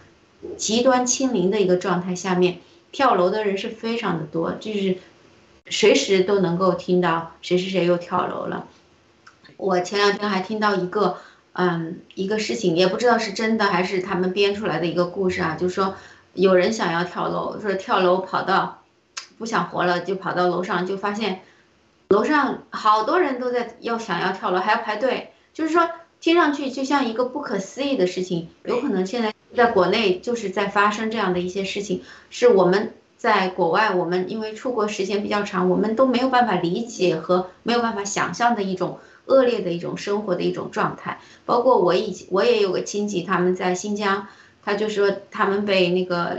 Speaker 3: 极端清零的一个状态下面。跳楼的人是非常的多，就是随时都能够听到谁谁谁又跳楼了。我前两天还听到一个，嗯，一个事情，也不知道是真的还是他们编出来的一个故事啊，就是说有人想要跳楼，说跳楼跑到不想活了，就跑到楼上，就发现楼上好多人都在要想要跳楼，还要排队，就是说听上去就像一个不可思议的事情，有可能现在。在国内就是在发生这样的一些事情，是我们在国外，我们因为出国时间比较长，我们都没有办法理解和没有办法想象的一种恶劣的一种生活的一种状态。包括我以前我也有个亲戚，他们在新疆，他就说他们被那个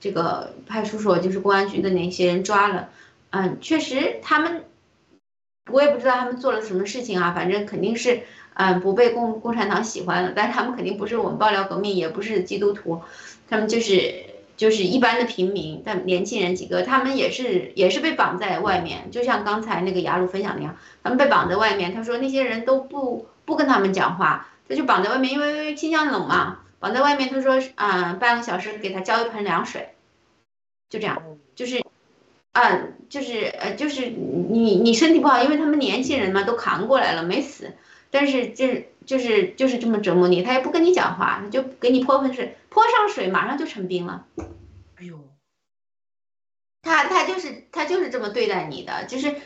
Speaker 3: 这个派出所就是公安局的那些人抓了，嗯，确实他们我也不知道他们做了什么事情啊，反正肯定是嗯不被共共产党喜欢了，但是他们肯定不是我们爆料革命，也不是基督徒，他们就是就是一般的平民，但年轻人几个，他们也是也是被绑在外面，就像刚才那个雅鲁分享那样，他们被绑在外面，他说那些人都不不跟他们讲话，他就绑在外面，因为新疆冷嘛，绑在外面，他说啊、半个小时给他浇一盆凉水，就这样，就是。嗯，就是呃，就是你你身体不好，因为他们年轻人嘛都扛过来了，没死，但是就是就是就是这么折磨你，他也不跟你讲话，他就给你泼盆水，泼上水马上就成冰了。
Speaker 2: 哎呦，
Speaker 3: 他他就是他就是这么对待你的，就是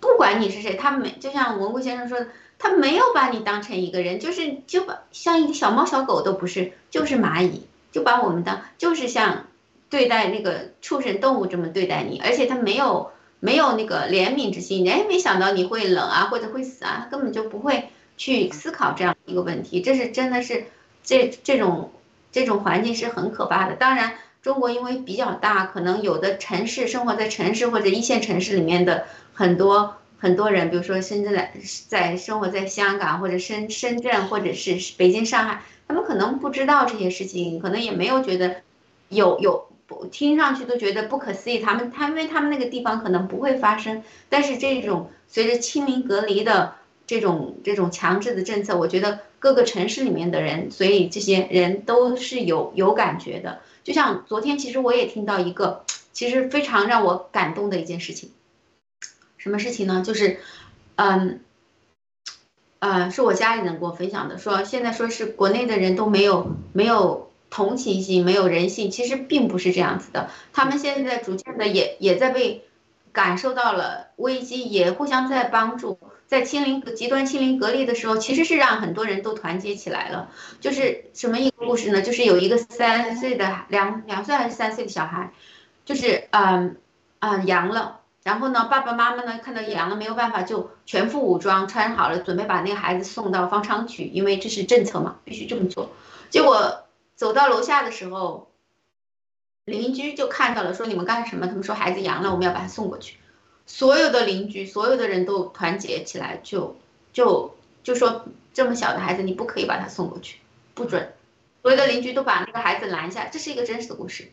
Speaker 3: 不管你是谁，他没就像文贵先生说的，他没有把你当成一个人，就是就把像一个小猫小狗都不是，就是蚂蚁，就把我们当就是像对待那个畜生动物这么对待你，而且他没有没有那个怜悯之心，哎，没想到你会冷啊或者会死啊，他根本就不会去思考这样一个问题，这是真的是这这种这种环境是很可怕的，当然。中国因为比较大，可能有的城市生活在城市或者一线城市里面的很多很多人，比如说深圳在在生活在香港或者深深圳或者是北京、上海，他们可能不知道这些事情，可能也没有觉得有有听上去都觉得不可思议。他们他因为他们那个地方可能不会发生，但是这种随着清明隔离的这种这种强制的政策，我觉得各个城市里面的人，所以这些人都是有有感觉的。就像昨天，其实我也听到一个，其实非常让我感动的一件事情。什么事情呢？就是，嗯，呃，是我家里人跟我分享的，说现在说是国内的人都没有没有同情心，没有人性，其实并不是这样子的。他们现在逐渐的也也在被感受到了危机，也互相在帮助。在清零极端清零隔离的时候，其实是让很多人都团结起来了。就是什么一个故事呢？就是有一个三岁的两两岁还是三岁的小孩，就是嗯嗯阳了，然后呢，爸爸妈妈呢看到阳了没有办法，就全副武装穿好了，准备把那个孩子送到方舱去，因为这是政策嘛，必须这么做。结果走到楼下的时候，邻居就看到了，说你们干什么？他们说孩子阳了，我们要把他送过去。所有的邻居，所有的人都团结起来，就就就说这么小的孩子，你不可以把他送过去，不准。所有的邻居都把那个孩子拦下，这是一个真实的故事，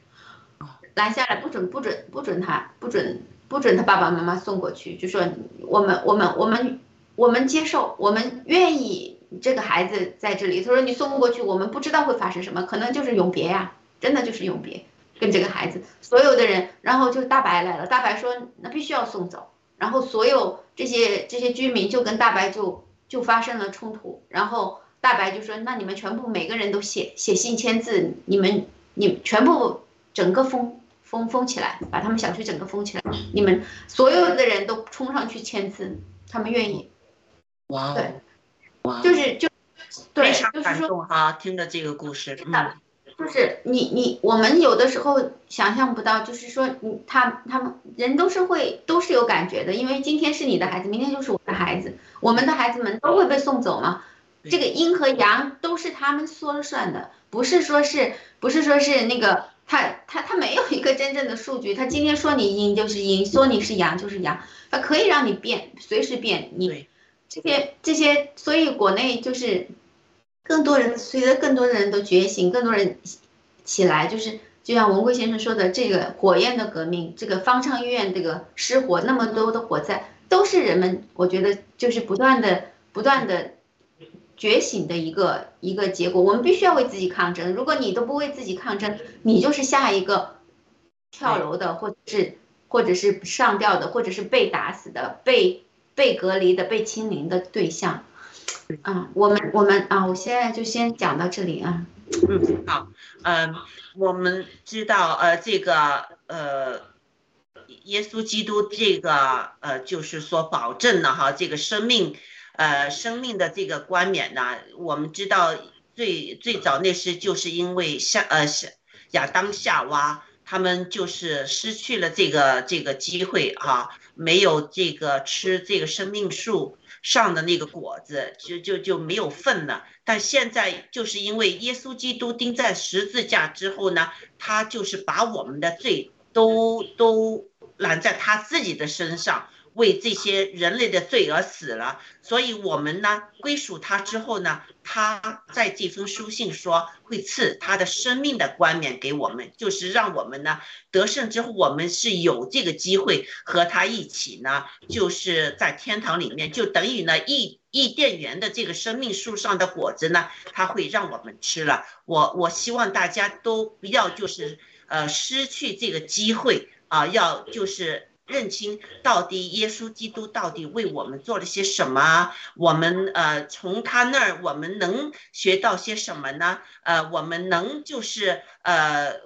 Speaker 3: 拦下来不准不准不准他不准不准他爸爸妈妈送过去，就说我们我们我们我们接受，我们愿意这个孩子在这里。他说你送不过去，我们不知道会发生什么，可能就是永别呀，真的就是永别。跟这个孩子，所有的人，然后就大白来了。大白说：“那必须要送走。”然后所有这些这些居民就跟大白就就发生了冲突。然后大白就说：“那你们全部每个人都写写信签字，你们你全部整个封封封起来，把他们小区整个封起来。你们所有的人都冲上去签字，他们愿意。
Speaker 2: 哇，
Speaker 3: 对，
Speaker 2: 哇，
Speaker 3: 就是就对，
Speaker 2: 非常感
Speaker 3: 就是说。
Speaker 2: 动哈，听着这个故事，
Speaker 3: 的
Speaker 2: 嗯，
Speaker 3: 就是你你我们有的时候想象不到，就是说你他他们人都是会都是有感觉的，因为今天是你的孩子，明天就是我的孩子，我们的孩子们都会被送走嘛。这个阴和阳都是他们说了算的，不是说是不是说是那个他他他没有一个真正的数据，他今天说你阴就是阴，说你是阳就是阳，他可以让你变，随时变。你这些这些，所以国内就是更多人，随着更多的人都觉醒，更多人起来，就是就像文贵先生说的，这个火焰的革命，这个方舱医院这个失火，那么多的火灾，都是人们我觉得就是不断的不断的觉醒的一个一个结果。我们必须要为自己抗争，如果你都不为自己抗争，你就是下一个跳楼的，或者是或者是上吊的，或者是被打死的，被被隔离的，被清零的对象。啊，我们我们啊，我现在就先讲到这里啊。
Speaker 2: 嗯，好，嗯，我们知道，呃，这个，呃，耶稣基督这个，呃，就是说保证了哈，这个生命，呃，生命的这个冠冕呢，我们知道最最早那时就是因为夏，呃，夏亚当夏娃他们就是失去了这个这个机会哈、没有这个吃这个生命树上的那个果子，就就就没有份了。但现在就是因为耶稣基督钉在十字架之后呢，他就是把我们的罪都都揽在他自己的身上，为这些人类的罪而死了，所以我们呢归属他之后呢，他在这封书信说会赐他的生命的冠冕给我们，就是让我们呢得胜之后，我们是有这个机会和他一起呢，就是在天堂里面，就等于呢伊伊甸园的这个生命树上的果子呢，他会让我们吃了。我我希望大家都不要就是呃失去这个机会啊，要就是。认清到底耶稣基督到底为我们做了些什么？我们呃从他那儿我们能学到些什么呢？呃，我们能就是呃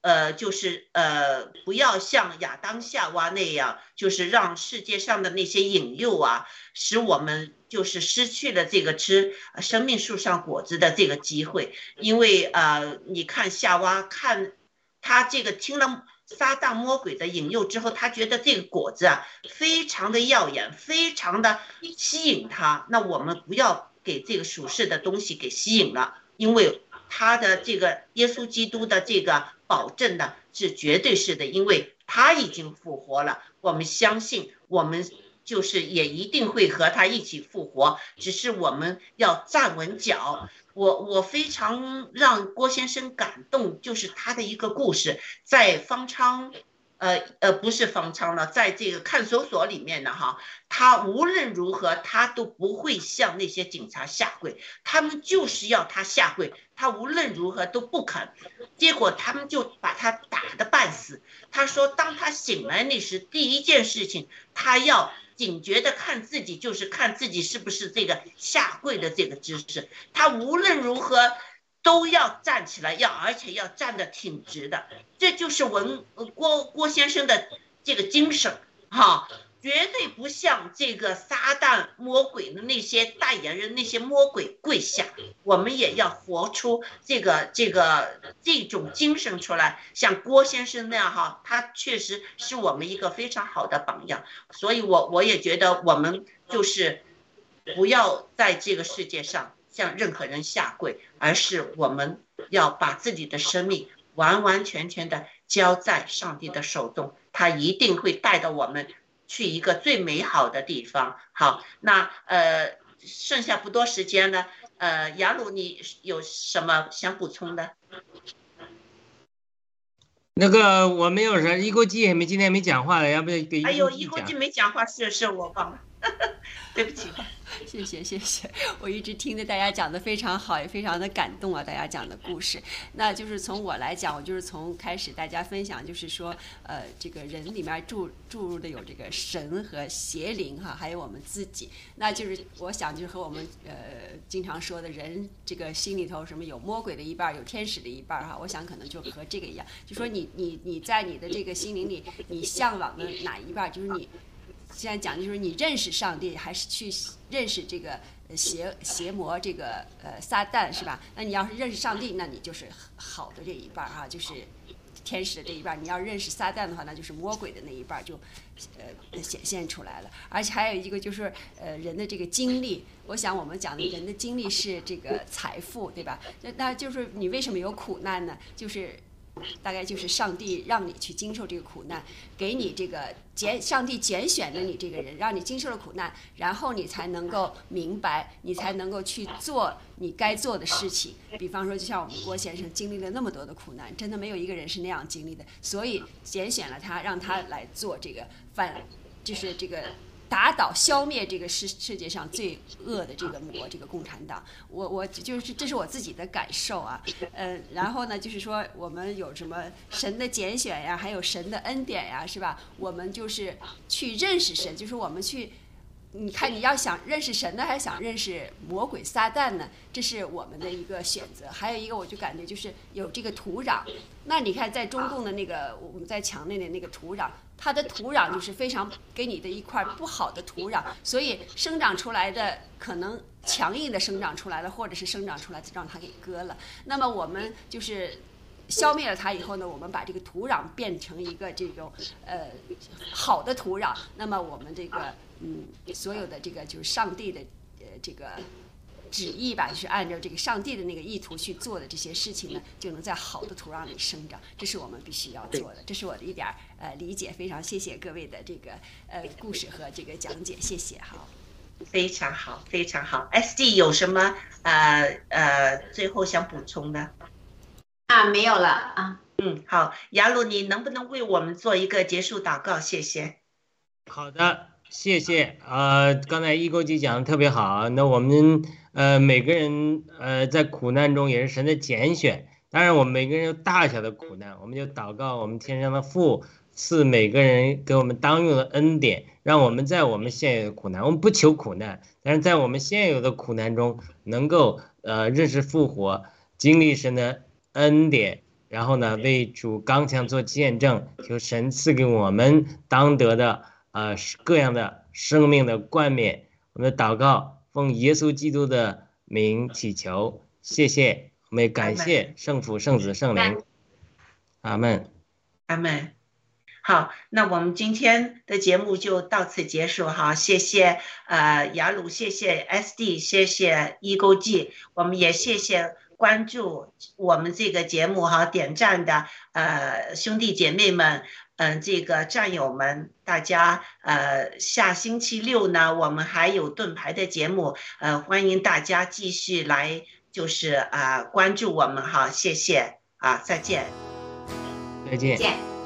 Speaker 2: 呃就是呃不要像亚当夏娃那样，就是让世界上的那些引诱啊，使我们就是失去了这个吃生命树上果子的这个机会。因为呃，你看夏娃看他这个听了。撒旦魔鬼的引诱之后，他觉得这个果子啊非常的耀眼，非常的吸引他。那我们不要给这个属世的东西给吸引了，因为他的这个耶稣基督的这个保证呢是绝对是的，因为他已经复活了。我们相信，我们就是也一定会和他一起复活，只是我们要站稳脚。我我非常让郭先生感动，就是他的一个故事，在方舱，呃呃不是方舱了，在这个看守所里面的哈，他无论如何他都不会向那些警察下跪，他们就是要他下跪，他无论如何都不肯，结果他们就把他打得半死。他说，当他醒来那时，第一件事情他要。警觉的看自己，就是看自己是不是这个下跪的这个姿势。他无论如何都要站起来，要而且要站得挺直的。这就是文郭郭先生的这个精神，哈。绝对不像这个撒旦魔鬼的那些代言人，那些魔鬼跪下，我们也要活出这个这个这种精神出来，像郭先生那样哈，他确实是我们一个非常好的榜样。所以，我我也觉得我们就是不要在这个世界上向任何人下跪，而是我们要把自己的生命完完全全的交在上帝的手中，他一定会带到我们。去一个最美好的地方。好，那呃，剩下不多时间了。呃，雅鲁，你有什么想补充的？
Speaker 4: 那个我没有人，一国际也没今天没讲话了，要不要给？
Speaker 2: 哎呦，一国际没讲话，是是我忘了，对不起。
Speaker 5: 谢谢谢谢，我一直听着大家讲的非常好，也非常的感动啊！大家讲的故事，那就是从我来讲，我就是从开始大家分享，就是说，呃，这个人里面注注入的有这个神和邪灵哈，还有我们自己，那就是我想就是和我们呃经常说的人这个心里头什么有魔鬼的一半，有天使的一半哈，我想可能就和这个一样，就说你你你在你的这个心灵里，你向往的哪一半，就是你。现在讲的就是你认识上帝，还是去认识这个邪邪魔这个呃撒旦是吧？那你要是认识上帝，那你就是好的这一半儿哈，就是天使的这一半儿。你要认识撒旦的话，那就是魔鬼的那一半儿就呃显现出来了。而且还有一个就是呃人的这个经历，我想我们讲的人的经历是这个财富，对吧？那那就是你为什么有苦难呢？就是。大概就是上帝让你去经受这个苦难，给你这个拣，上帝拣选了你这个人，让你经受了苦难，然后你才能够明白，你才能够去做你该做的事情。比方说，就像我们郭先生经历了那么多的苦难，真的没有一个人是那样经历的，所以拣选了他，让他来做这个犯，就是这个。打倒、消灭这个世世界上最恶的这个魔，这个共产党。我我就是这是我自己的感受啊，嗯，然后呢，就是说我们有什么神的拣选呀，还有神的恩典呀，是吧？我们就是去认识神，就是我们去。你看，你要想认识神呢，还是想认识魔鬼撒旦呢？这是我们的一个选择。还有一个，我就感觉就是有这个土壤。那你看，在中共的那个我们在墙内的那个土壤，它的土壤就是非常给你的一块不好的土壤，所以生长出来的可能强硬的生长出来了，或者是生长出来让它给割了。那么我们就是消灭了它以后呢，我们把这个土壤变成一个这种呃好的土壤。那么我们这个。嗯，所有的这个就是上帝的，呃，这个旨意吧，就是按照这个上帝的那个意图去做的这些事情呢，就能在好的土壤里生长。这是我们必须要做的。这是我的一点儿呃理解，非常谢谢各位的这个呃故事和这个讲解，谢谢。哈，
Speaker 2: 非常好，非常好。SD 有什么呃呃最后想补充的？
Speaker 1: 啊，没有了啊。
Speaker 2: 嗯，好，雅鲁，你能不能为我们做一个结束祷告？谢谢。
Speaker 4: 好的，谢谢。呃，刚才一勾记讲的特别好。那我们呃每个人呃在苦难中也是神的拣选。当然，我们每个人有大小的苦难，我们就祷告我们天上的父赐每个人给我们当用的恩典，让我们在我们现有的苦难，我们不求苦难，但是在我们现有的苦难中能够呃认识复活，经历神的恩典。然后呢，为主刚强做见证，求神赐给我们当得的呃各样的生命的冠冕。我们的祷告奉耶稣基督的名祈求，谢谢，我们也感谢圣父、圣子、圣灵。阿门。
Speaker 2: 阿门。好，那我们今天的节目就到此结束哈，谢谢呃雅鲁，谢谢 SD，谢谢一勾 G，，我们也谢谢。关注我们这个节目哈，点赞的呃兄弟姐妹们，嗯，这个战友们，大家呃，下星期六呢，我们还有盾牌的节目，呃，欢迎大家继续来，就是啊，关注我们哈，谢谢啊，再见，
Speaker 4: 再见。
Speaker 1: 见。